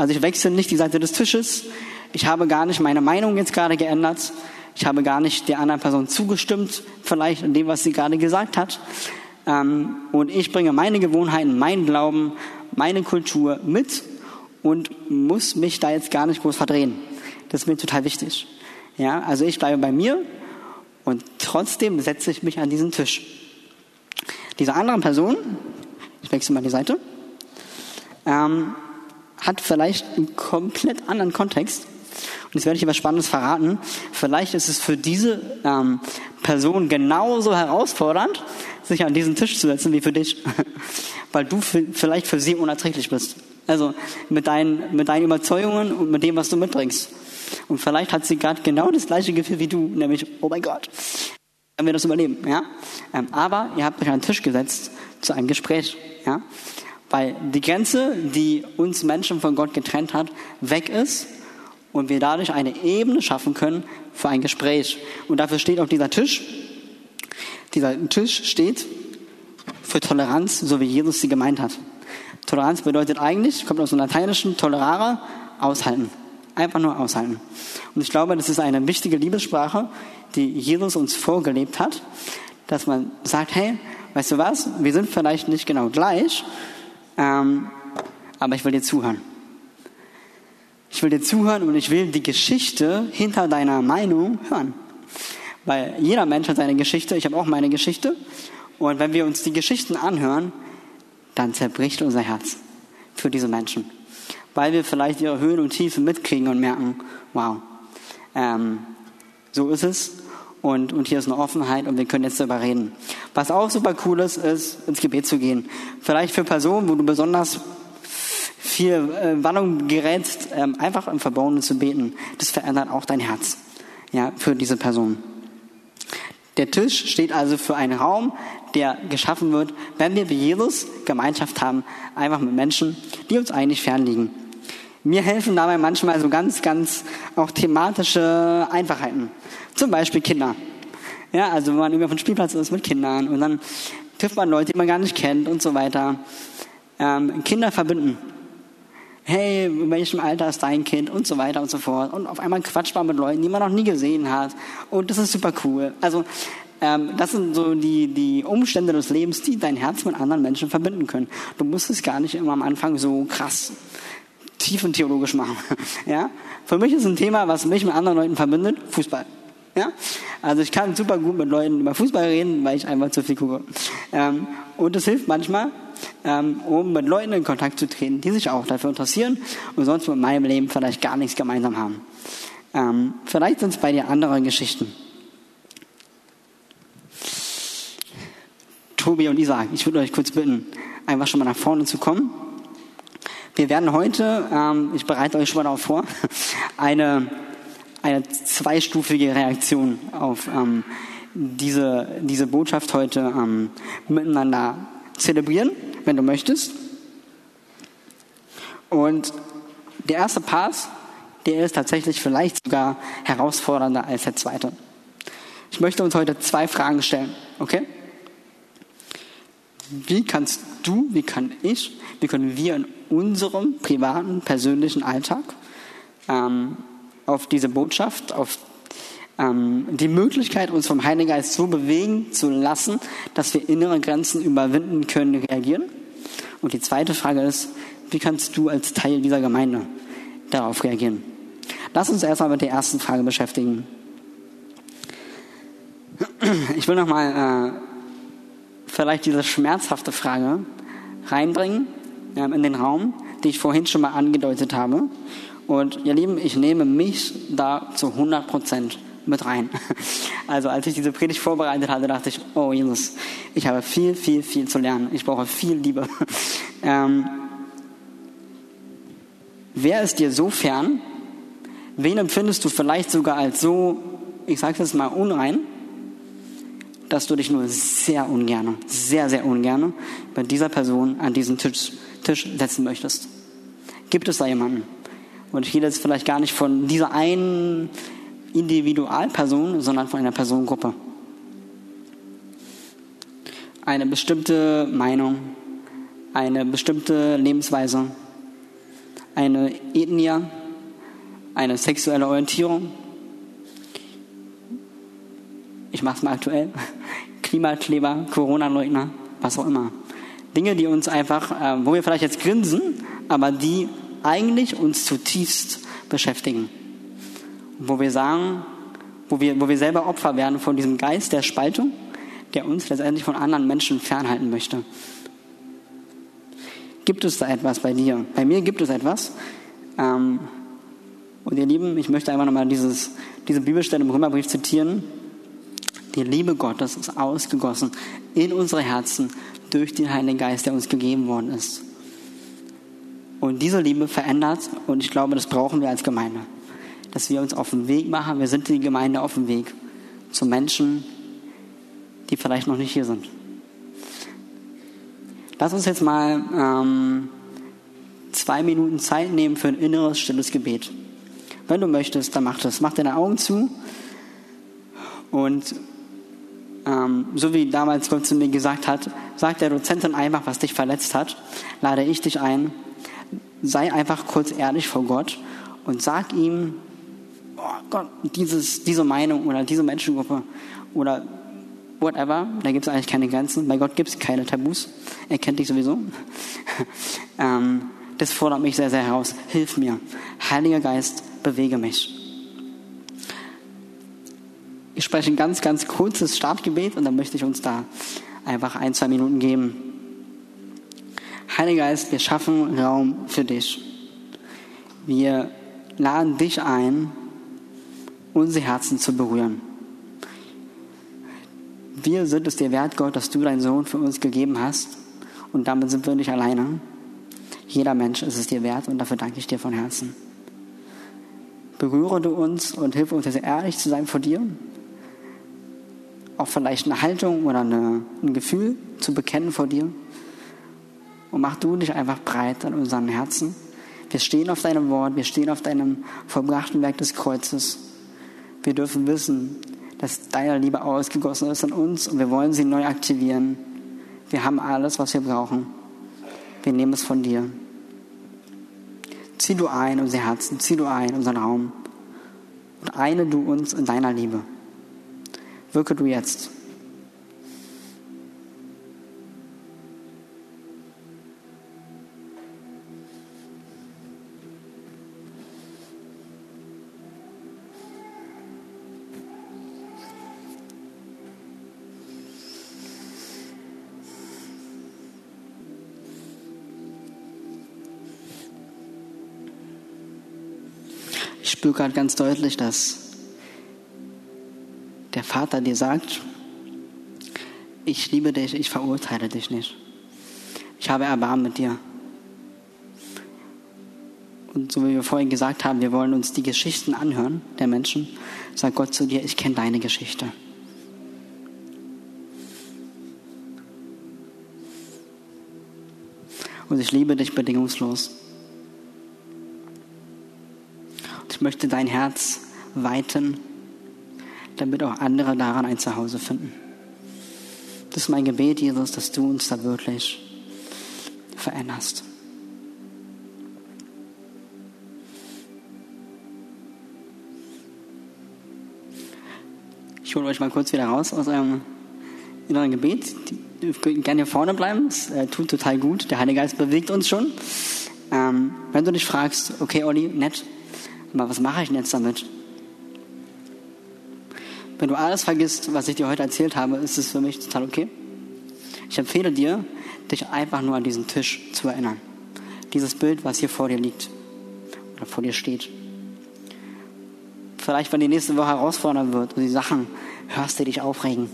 Also ich wechsle nicht die Seite des Tisches. Ich habe gar nicht meine Meinung jetzt gerade geändert. Ich habe gar nicht der anderen Person zugestimmt, vielleicht in dem, was sie gerade gesagt hat. Ähm, und ich bringe meine Gewohnheiten, meinen Glauben, meine Kultur mit und muss mich da jetzt gar nicht groß verdrehen. Das ist mir total wichtig. Ja, also ich bleibe bei mir und trotzdem setze ich mich an diesen Tisch. Diese anderen Person, ich wechsle mal die Seite, ähm, hat vielleicht einen komplett anderen Kontext. Und jetzt werde ich etwas Spannendes verraten. Vielleicht ist es für diese ähm, Person genauso herausfordernd, sich an diesen Tisch zu setzen wie für dich, [LAUGHS] weil du vielleicht für sie unerträglich bist. Also mit deinen, mit deinen Überzeugungen und mit dem, was du mitbringst. Und vielleicht hat sie gerade genau das gleiche Gefühl wie du, nämlich, oh mein Gott, können wir das überleben, ja? Ähm, aber ihr habt euch an den Tisch gesetzt zu einem Gespräch, ja? Weil die Grenze, die uns Menschen von Gott getrennt hat, weg ist und wir dadurch eine Ebene schaffen können für ein Gespräch. Und dafür steht auch dieser Tisch. Dieser Tisch steht für Toleranz, so wie Jesus sie gemeint hat. Toleranz bedeutet eigentlich, kommt aus dem Lateinischen, tolerare, aushalten. Einfach nur aushalten. Und ich glaube, das ist eine wichtige Liebessprache, die Jesus uns vorgelebt hat, dass man sagt, hey, weißt du was, wir sind vielleicht nicht genau gleich, ähm, aber ich will dir zuhören. Ich will dir zuhören und ich will die Geschichte hinter deiner Meinung hören. Weil jeder Mensch hat seine Geschichte, ich habe auch meine Geschichte. Und wenn wir uns die Geschichten anhören, dann zerbricht unser Herz für diese Menschen. weil wir vielleicht ihre Höhen und Tiefen mitkriegen und merken, wow, ähm, so ist es und, und hier ist eine Offenheit und wir können jetzt darüber reden. Was auch super cool ist, ist ins Gebet zu gehen. Vielleicht für Personen, wo du besonders viel äh, Wandlung gerätst, ähm, einfach im Verborgenen zu beten. Das verändert auch dein Herz, ja, für diese Person. Der Tisch steht also für einen Raum, der geschaffen wird, wenn wir wie Jesus Gemeinschaft haben, einfach mit Menschen, die uns eigentlich fernliegen. Mir helfen dabei manchmal so ganz, ganz auch thematische Einfachheiten. Zum Beispiel Kinder. Ja, also wenn man irgendwie auf dem Spielplatz ist mit Kindern und dann trifft man Leute, die man gar nicht kennt und so weiter. Ähm, Kinder verbinden. Hey, in welchem Alter ist dein Kind und so weiter und so fort. Und auf einmal quatscht man mit Leuten, die man noch nie gesehen hat. Und das ist super cool. Also ähm, das sind so die, die Umstände des Lebens, die dein Herz mit anderen Menschen verbinden können. Du musst es gar nicht immer am Anfang so krass tiefentheologisch machen. [LAUGHS] Ja? Für mich ist ein Thema, was mich mit anderen Leuten verbindet, Fußball. Ja? Also ich kann super gut mit Leuten über Fußball reden, weil ich einfach zu viel gucke. Ähm, und es hilft manchmal, ähm, um mit Leuten in Kontakt zu treten, die sich auch dafür interessieren und sonst mit meinem Leben vielleicht gar nichts gemeinsam haben. Ähm, vielleicht sind es bei dir andere Geschichten. Tobi und Isaac, ich würde euch kurz bitten, einfach schon mal nach vorne zu kommen. Wir werden heute, ähm, ich bereite euch schon mal darauf vor, [LAUGHS] eine, eine zweistufige Reaktion auf ähm, diese, diese Botschaft heute ähm, miteinander zelebrieren, wenn du möchtest. Und der erste Pass, der ist tatsächlich vielleicht sogar herausfordernder als der zweite. Ich möchte uns heute zwei Fragen stellen, okay? Wie kannst du, wie kann ich, wie können wir in unserem privaten, persönlichen Alltag ähm, auf diese Botschaft, auf ähm, die Möglichkeit, uns vom Heiligen Geist so bewegen zu lassen, dass wir innere Grenzen überwinden können, reagieren. Und die zweite Frage ist, wie kannst du als Teil dieser Gemeinde darauf reagieren? Lass uns erstmal mit der ersten Frage beschäftigen. Ich will nochmal äh, vielleicht diese schmerzhafte Frage reinbringen ähm, in den Raum, die ich vorhin schon mal angedeutet habe. Und ihr Lieben, ich nehme mich da zu 100 Prozent mit rein. [LAUGHS] Also als ich diese Predigt vorbereitet hatte, dachte ich, oh Jesus, ich habe viel, viel, viel zu lernen. Ich brauche viel Liebe. [LAUGHS] Ähm, wer ist dir so fern? Wen empfindest du vielleicht sogar als so, ich sage jetzt mal, unrein? dass du dich nur sehr ungern, sehr, sehr ungern bei dieser Person an diesen Tisch, Tisch setzen möchtest. Gibt es da jemanden? Und ich rede jetzt vielleicht gar nicht von dieser einen Individualperson, sondern von einer Personengruppe. Eine bestimmte Meinung, eine bestimmte Lebensweise, eine Ethnie, eine sexuelle Orientierung. Ich mache es mal aktuell. [LAUGHS] Klimakleber, Corona-Leugner, was auch immer. Dinge, die uns einfach, äh, wo wir vielleicht jetzt grinsen, aber die eigentlich uns zutiefst beschäftigen. Wo wir sagen, wo wir, wo wir selber Opfer werden von diesem Geist der Spaltung, der uns letztendlich von anderen Menschen fernhalten möchte. Gibt es da etwas bei dir? Bei mir gibt es etwas. Ähm, und ihr Lieben, ich möchte einfach nochmal dieses, diese Bibelstelle im Römerbrief zitieren. Die Liebe Gottes ist ausgegossen in unsere Herzen durch den Heiligen Geist, der uns gegeben worden ist. Und diese Liebe verändert, und ich glaube, das brauchen wir als Gemeinde, dass wir uns auf den Weg machen. Wir sind die Gemeinde auf dem Weg zu Menschen, die vielleicht noch nicht hier sind. Lass uns jetzt mal ähm, zwei Minuten Zeit nehmen für ein inneres, stilles Gebet. Wenn du möchtest, dann mach das. Mach deine Augen zu und ähm, so wie damals Gott zu mir gesagt hat, sag der Dozentin einfach, was dich verletzt hat, lade ich dich ein, sei einfach kurz ehrlich vor Gott und sag ihm, oh Gott, dieses, diese Meinung oder diese Menschengruppe oder whatever, da gibt es eigentlich keine Grenzen, bei Gott gibt es keine Tabus, er kennt dich sowieso. [LAUGHS] ähm, das fordert mich sehr, sehr heraus. Hilf mir. Heiliger Geist, bewege mich. Ich spreche ein ganz, ganz kurzes Startgebet und dann möchte ich uns da einfach ein, zwei Minuten geben. Heiliger Geist, wir schaffen Raum für dich. Wir laden dich ein, unsere Herzen zu berühren. Wir sind es dir wert, Gott, dass du deinen Sohn für uns gegeben hast. Und damit sind wir nicht alleine. Jeder Mensch ist es dir wert und dafür danke ich dir von Herzen. Berühre du uns und hilf uns, ehrlich zu sein vor dir. Auch vielleicht eine Haltung oder eine, ein Gefühl zu bekennen vor dir. Und mach du dich einfach breit an unseren Herzen. Wir stehen auf deinem Wort, wir stehen auf deinem vollbrachten Werk des Kreuzes. Wir dürfen wissen, dass deine Liebe ausgegossen ist in uns und wir wollen sie neu aktivieren. Wir haben alles, was wir brauchen. Wir nehmen es von dir. Zieh du ein unser Herzen, zieh du ein unseren Raum und eine du uns in deiner Liebe. Wirke du jetzt. Spüre gerade ganz deutlich, dass der Vater dir sagt, ich liebe dich, ich verurteile dich nicht. Ich habe Erbarmen mit dir. Und so wie wir vorhin gesagt haben, wir wollen uns die Geschichten anhören der Menschen, sagt Gott zu dir, ich kenne deine Geschichte. Und ich liebe dich bedingungslos. Möchte dein Herz weiten, damit auch andere daran ein Zuhause finden. Das ist mein Gebet, Jesus, dass du uns da wirklich veränderst. Ich hole euch mal kurz wieder raus aus eurem inneren Gebet. Ihr könnt gerne hier vorne bleiben. Es äh, tut total gut. Der Heilige Geist bewegt uns schon. Ähm, wenn du dich fragst, okay, Olli, nett, aber was mache ich denn jetzt damit? Wenn du alles vergisst, was ich dir heute erzählt habe, ist es für mich total okay. Ich empfehle dir, dich einfach nur an diesen Tisch zu erinnern. Dieses Bild, was hier vor dir liegt oder vor dir steht. Vielleicht, wenn die nächste Woche herausfordernd wird und die Sachen hörst, die dich aufregen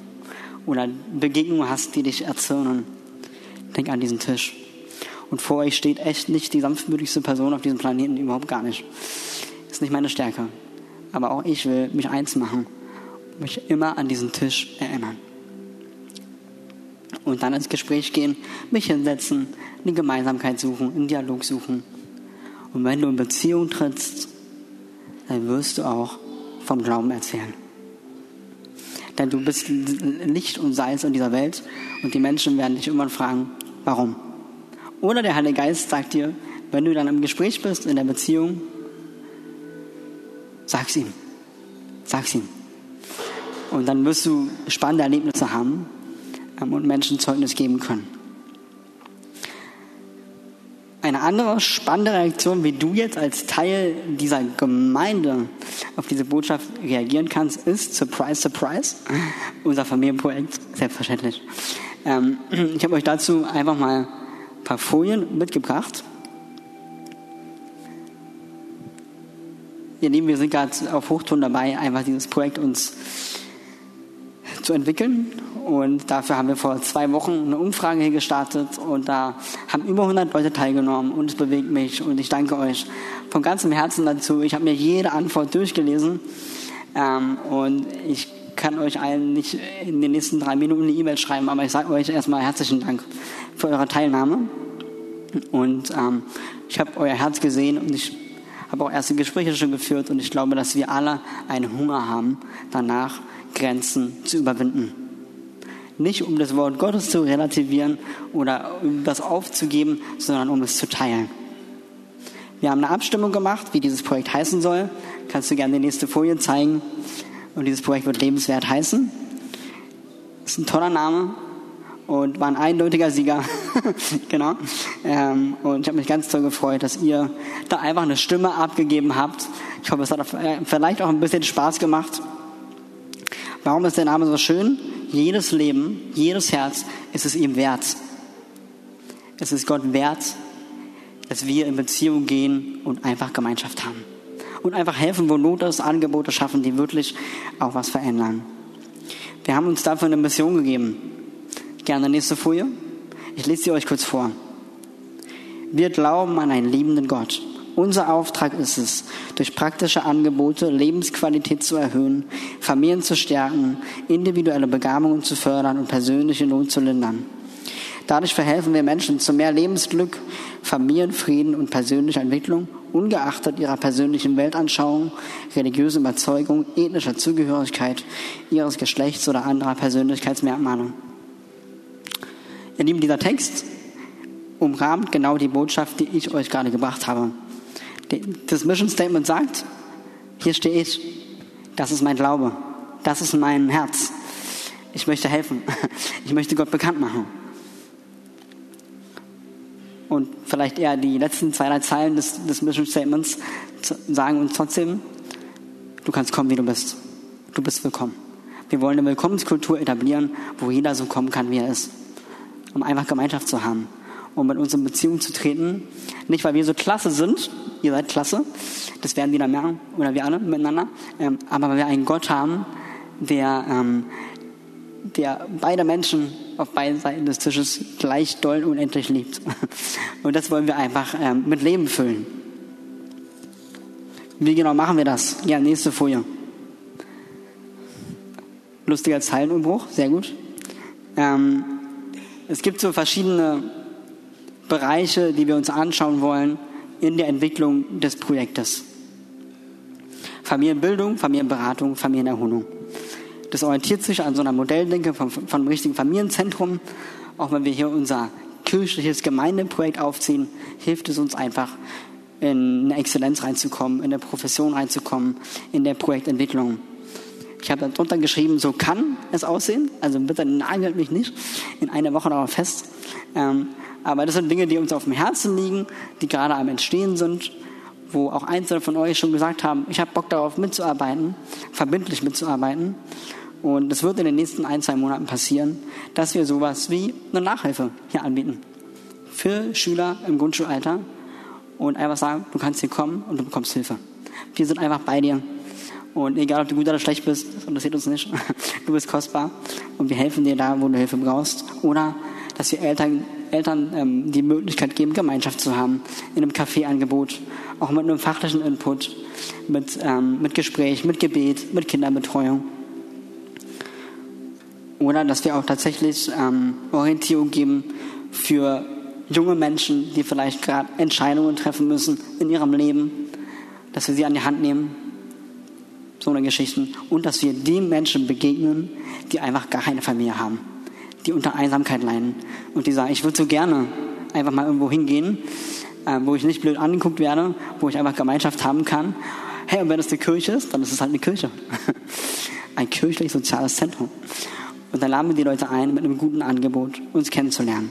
oder Begegnungen hast, die dich erzürnen, denk an diesen Tisch. Und vor euch steht echt nicht die sanftmütigste Person auf diesem Planeten, überhaupt gar nicht ist nicht meine Stärke. Aber auch ich will mich eins machen, mich immer an diesen Tisch erinnern. Und dann ins Gespräch gehen, mich hinsetzen, eine Gemeinsamkeit suchen, einen Dialog suchen. Und wenn du in Beziehung trittst, dann wirst du auch vom Glauben erzählen. Denn du bist Licht und Salz in dieser Welt und die Menschen werden dich irgendwann fragen, warum? Oder der Heilige Geist sagt dir, wenn du dann im Gespräch bist, in der Beziehung, Sag's ihm. Sag's ihm. Und dann wirst du spannende Erlebnisse haben ähm, und Menschen Zeugnis geben können. Eine andere spannende Reaktion, wie du jetzt als Teil dieser Gemeinde auf diese Botschaft reagieren kannst, ist, surprise, surprise, unser Familienprojekt, selbstverständlich. Ähm, ich habe euch dazu einfach mal ein paar Folien mitgebracht. Ihr Lieben, wir sind gerade auf Hochtouren dabei, einfach dieses Projekt uns zu entwickeln. Und dafür haben wir vor zwei Wochen eine Umfrage hier gestartet und da haben über 100 Leute teilgenommen und es bewegt mich und ich danke euch von ganzem Herzen dazu. Ich habe mir jede Antwort durchgelesen ähm, und ich kann euch allen nicht in den nächsten drei Minuten eine E-Mail schreiben, aber ich sage euch erstmal herzlichen Dank für eure Teilnahme und ähm, ich habe euer Herz gesehen und ich habe auch erste Gespräche schon geführt und ich glaube, dass wir alle einen Hunger haben, danach Grenzen zu überwinden. Nicht um das Wort Gottes zu relativieren oder um das aufzugeben, sondern um es zu teilen. Wir haben eine Abstimmung gemacht, wie dieses Projekt heißen soll. Kannst du gerne die nächste Folie zeigen. Und dieses Projekt wird lebenswert heißen. Ist ein toller Name und war ein eindeutiger Sieger. [LAUGHS] genau. Ähm, und ich habe mich ganz toll gefreut, dass ihr da einfach eine Stimme abgegeben habt. Ich hoffe, es hat äh, vielleicht auch ein bisschen Spaß gemacht. Warum ist der Name so schön? Jedes Leben, jedes Herz ist es ihm wert. Es ist Gott wert, dass wir in Beziehung gehen und einfach Gemeinschaft haben. Und einfach helfen, wo Not ist, Angebote schaffen, die wirklich auch was verändern. Wir haben uns dafür eine Mission gegeben. Gerne nächste Folie. Ich lese sie euch kurz vor. Wir glauben an einen liebenden Gott. Unser Auftrag ist es, durch praktische Angebote Lebensqualität zu erhöhen, Familien zu stärken, individuelle Begabungen zu fördern und persönliche Not zu lindern. Dadurch verhelfen wir Menschen zu mehr Lebensglück, Familienfrieden und persönlicher Entwicklung, ungeachtet ihrer persönlichen Weltanschauung, religiöser Überzeugung, ethnischer Zugehörigkeit, ihres Geschlechts oder anderer Persönlichkeitsmerkmale. Ihr Lieben, dieser Text umrahmt genau die Botschaft, die ich euch gerade gebracht habe. Das Mission Statement sagt, hier stehe ich, das ist mein Glaube, das ist mein Herz. Ich möchte helfen, [LAUGHS] ich möchte Gott bekannt machen. Und vielleicht eher die letzten zwei, drei Zeilen des, des Mission Statements sagen uns trotzdem, du kannst kommen, wie du bist. Du bist willkommen. Wir wollen eine Willkommenskultur etablieren, wo jeder so kommen kann, wie er ist. Um einfach Gemeinschaft zu haben. Um mit uns in Beziehung zu treten. Nicht, weil wir so klasse sind, ihr seid klasse, das werden wieder mehr, oder wir alle miteinander, ähm, aber weil wir einen Gott haben, der, ähm, der beide Menschen auf beiden Seiten des Tisches gleich doll und unendlich liebt. [LAUGHS] Und das wollen wir einfach ähm, mit Leben füllen. Wie genau machen wir das? Ja, nächste Folie. Lustiger Zeilenumbruch, sehr gut. Ähm, es gibt so verschiedene Bereiche, die wir uns anschauen wollen in der Entwicklung des Projektes. Familienbildung, Familienberatung, Familienerholung. Das orientiert sich an so einer Modelldenke vom, vom richtigen Familienzentrum. Auch wenn wir hier unser kirchliches Gemeindeprojekt aufziehen, hilft es uns einfach, in eine Exzellenz reinzukommen, in der Profession reinzukommen, in der Projektentwicklung. Ich habe darunter geschrieben, so kann es aussehen. Also bitte nagelt mich nicht in einer Woche darauf fest. Ähm, aber das sind Dinge, die uns auf dem Herzen liegen, die gerade am Entstehen sind, wo auch Einzelne von euch schon gesagt haben, ich habe Bock darauf mitzuarbeiten, verbindlich mitzuarbeiten. Und es wird in den nächsten ein, zwei Monaten passieren, dass wir sowas wie eine Nachhilfe hier anbieten. Für Schüler im Grundschulalter. Und einfach sagen, du kannst hier kommen und du bekommst Hilfe. Wir sind einfach bei dir. Und egal, ob du gut oder schlecht bist, das interessiert uns nicht. [LAUGHS] Du bist kostbar. Und wir helfen dir da, wo du Hilfe brauchst. Oder, dass wir Eltern, Eltern ähm, die Möglichkeit geben, Gemeinschaft zu haben. In einem Kaffeeangebot. Auch mit einem fachlichen Input. Mit, ähm, mit Gespräch, mit Gebet, mit Kinderbetreuung. Oder dass wir auch tatsächlich ähm, Orientierung geben für junge Menschen, die vielleicht gerade Entscheidungen treffen müssen in ihrem Leben, dass wir sie an die Hand nehmen, so eine Geschichten, und dass wir den Menschen begegnen, die einfach gar keine Familie haben, die unter Einsamkeit leiden und die sagen, ich würde so gerne einfach mal irgendwo hingehen, äh, wo ich nicht blöd angeguckt werde, wo ich einfach Gemeinschaft haben kann. Hey, und wenn es eine Kirche ist, dann ist es halt eine Kirche. [LAUGHS] Ein kirchlich-soziales Zentrum. Und dann laden wir die Leute ein mit einem guten Angebot, uns kennenzulernen.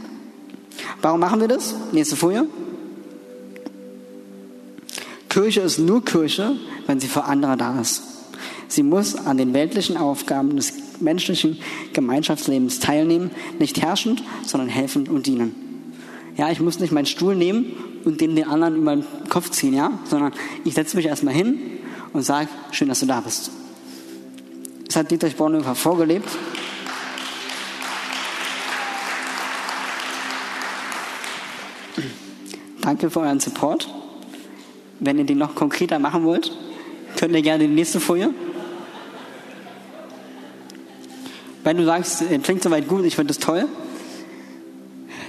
Warum machen wir das? Nächste Folie. Kirche ist nur Kirche, wenn sie für andere da ist. Sie muss an den weltlichen Aufgaben des menschlichen Gemeinschaftslebens teilnehmen, nicht herrschend, sondern helfend und dienen. Ja, ich muss nicht meinen Stuhl nehmen und den den anderen über den Kopf ziehen, ja, sondern ich setze mich erstmal hin und sage, schön, dass du da bist. Das hat Dietrich Bonhoeffer vorgelebt Danke für euren Support. Wenn ihr den noch konkreter machen wollt, könnt ihr gerne die nächste Folie. Wenn du sagst, klingt soweit gut, ich finde das toll,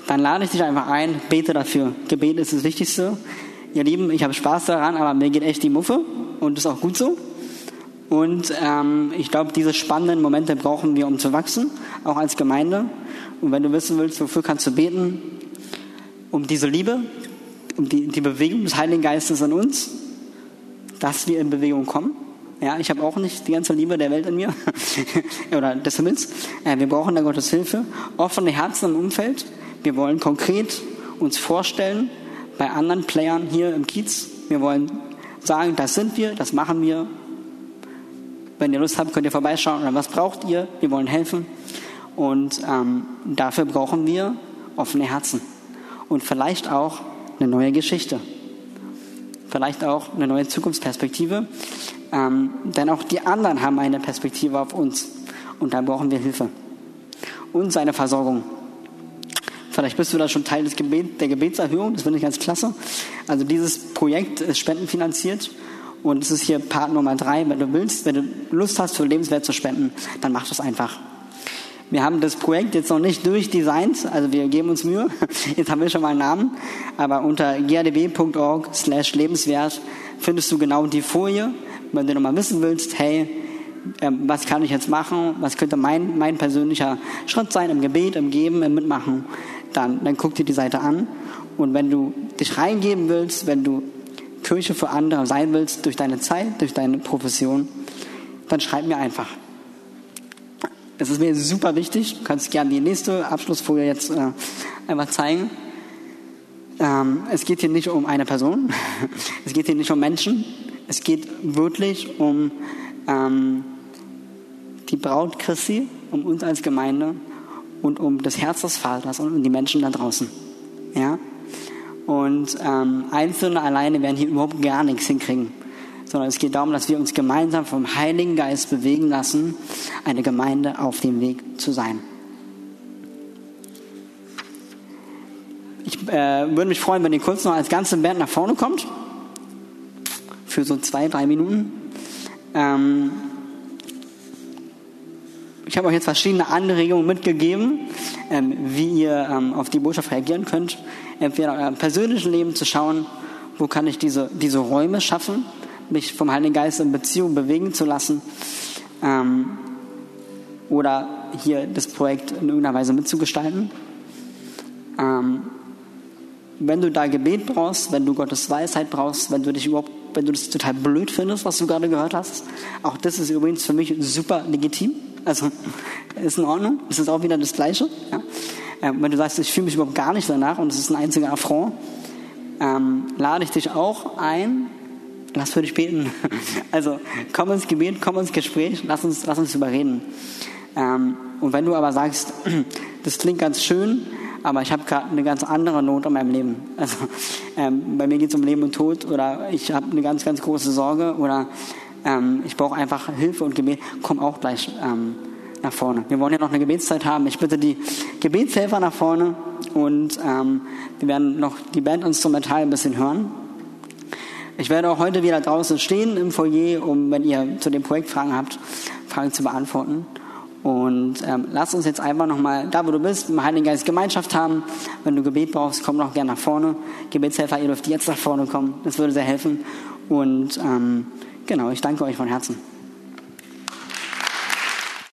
dann lade ich dich einfach ein, bete dafür. Gebet ist das Wichtigste. Ihr Lieben, ich habe Spaß daran, aber mir geht echt die Muffe und ist auch gut so. Und ähm, ich glaube, diese spannenden Momente brauchen wir, um zu wachsen, auch als Gemeinde. Und wenn du wissen willst, wofür kannst du beten? Um diese Liebe, um die, die Bewegung des Heiligen Geistes in uns, dass wir in Bewegung kommen. Ja, ich habe auch nicht die ganze Liebe der Welt in mir [LAUGHS] oder des Himmels. Ja, wir brauchen da Gottes Hilfe. Offene Herzen im Umfeld. Wir wollen konkret uns vorstellen bei anderen Playern hier im Kiez. Wir wollen sagen, das sind wir, das machen wir. Wenn ihr Lust habt, könnt ihr vorbeischauen. Oder was braucht ihr? Wir wollen helfen. Und ähm, dafür brauchen wir offene Herzen. Und vielleicht auch eine neue Geschichte. Vielleicht auch eine neue Zukunftsperspektive. Ähm, denn auch die anderen haben eine Perspektive auf uns. Und da brauchen wir Hilfe. Und seine Versorgung. Vielleicht bist du da schon Teil des Gebet, der Gebetserhöhung. Das finde ich ganz klasse. Also dieses Projekt ist spendenfinanziert. Und es ist hier Part Nummer drei. Wenn du willst, wenn du Lust hast, für Lebenswert zu spenden, dann mach das einfach. Wir haben das Projekt jetzt noch nicht durchdesignt, also wir geben uns Mühe. Jetzt haben wir schon mal einen Namen, aber unter grdb.org slash lebenswert findest du genau die Folie. Wenn du nochmal wissen willst, hey, ähm, was kann ich jetzt machen, was könnte mein, mein persönlicher Schritt sein im Gebet, im Geben, im Mitmachen, dann, dann guck dir die Seite an. Und wenn du dich reingeben willst, wenn du Kirche für andere sein willst, durch deine Zeit, durch deine Profession, dann schreib mir einfach. Das ist mir super wichtig. Du kannst gerne die nächste Abschlussfolie jetzt äh, einmal zeigen. Ähm, es geht hier nicht um eine Person. [LAUGHS] es geht hier nicht um Menschen. Es geht wirklich um ähm, die Braut Christi, um uns als Gemeinde und um das Herz des Vaters und um die Menschen da draußen. Ja? Und ähm, Einzelne alleine werden hier überhaupt gar nichts hinkriegen sondern es geht darum, dass wir uns gemeinsam vom Heiligen Geist bewegen lassen, eine Gemeinde auf dem Weg zu sein. Ich äh, würde mich freuen, wenn ihr kurz noch als ganze Band nach vorne kommt. Für so zwei, drei Minuten. Ähm ich habe euch jetzt verschiedene Anregungen mitgegeben, ähm, wie ihr ähm, auf die Botschaft reagieren könnt. Entweder in eurem persönlichen Leben zu schauen, wo kann ich diese, diese Räume schaffen, mich vom Heiligen Geist in Beziehung bewegen zu lassen ähm, oder hier das Projekt in irgendeiner Weise mitzugestalten. Ähm, wenn du da Gebet brauchst, wenn du Gottes Weisheit brauchst, wenn du dich überhaupt, wenn du das total blöd findest, was du gerade gehört hast, auch das ist übrigens für mich super legitim. Also [LAUGHS] ist in Ordnung. Es ist auch wieder das Gleiche. Ja? Ähm, wenn du sagst, ich fühle mich überhaupt gar nicht danach und es ist ein einziger Affront, ähm, lade ich dich auch ein, lass für dich beten. Also komm ins Gebet, komm ins Gespräch, lass uns, lass uns überreden. Ähm, und wenn du aber sagst, [CLEARS THROAT] das klingt ganz schön, aber ich habe gerade eine ganz andere Not in meinem Leben. Also ähm, bei mir geht es um Leben und Tod oder ich habe eine ganz, ganz große Sorge oder ähm, ich brauche einfach Hilfe und Gebet. Komm auch gleich ähm, nach vorne. Wir wollen ja noch eine Gebetszeit haben. Ich bitte die Gebetshelfer nach vorne und ähm, wir werden noch die Bandinstrumental ein bisschen hören. Ich werde auch heute wieder draußen stehen im Foyer, um, wenn ihr zu dem Projekt Fragen habt, Fragen zu beantworten. Und ähm, lass uns jetzt einfach nochmal, da wo du bist, im Heiligen Geist Gemeinschaft haben. Wenn du Gebet brauchst, komm noch gerne nach vorne. Gebetshelfer, ihr dürft jetzt nach vorne kommen. Das würde sehr helfen. Und ähm, genau, ich danke euch von Herzen.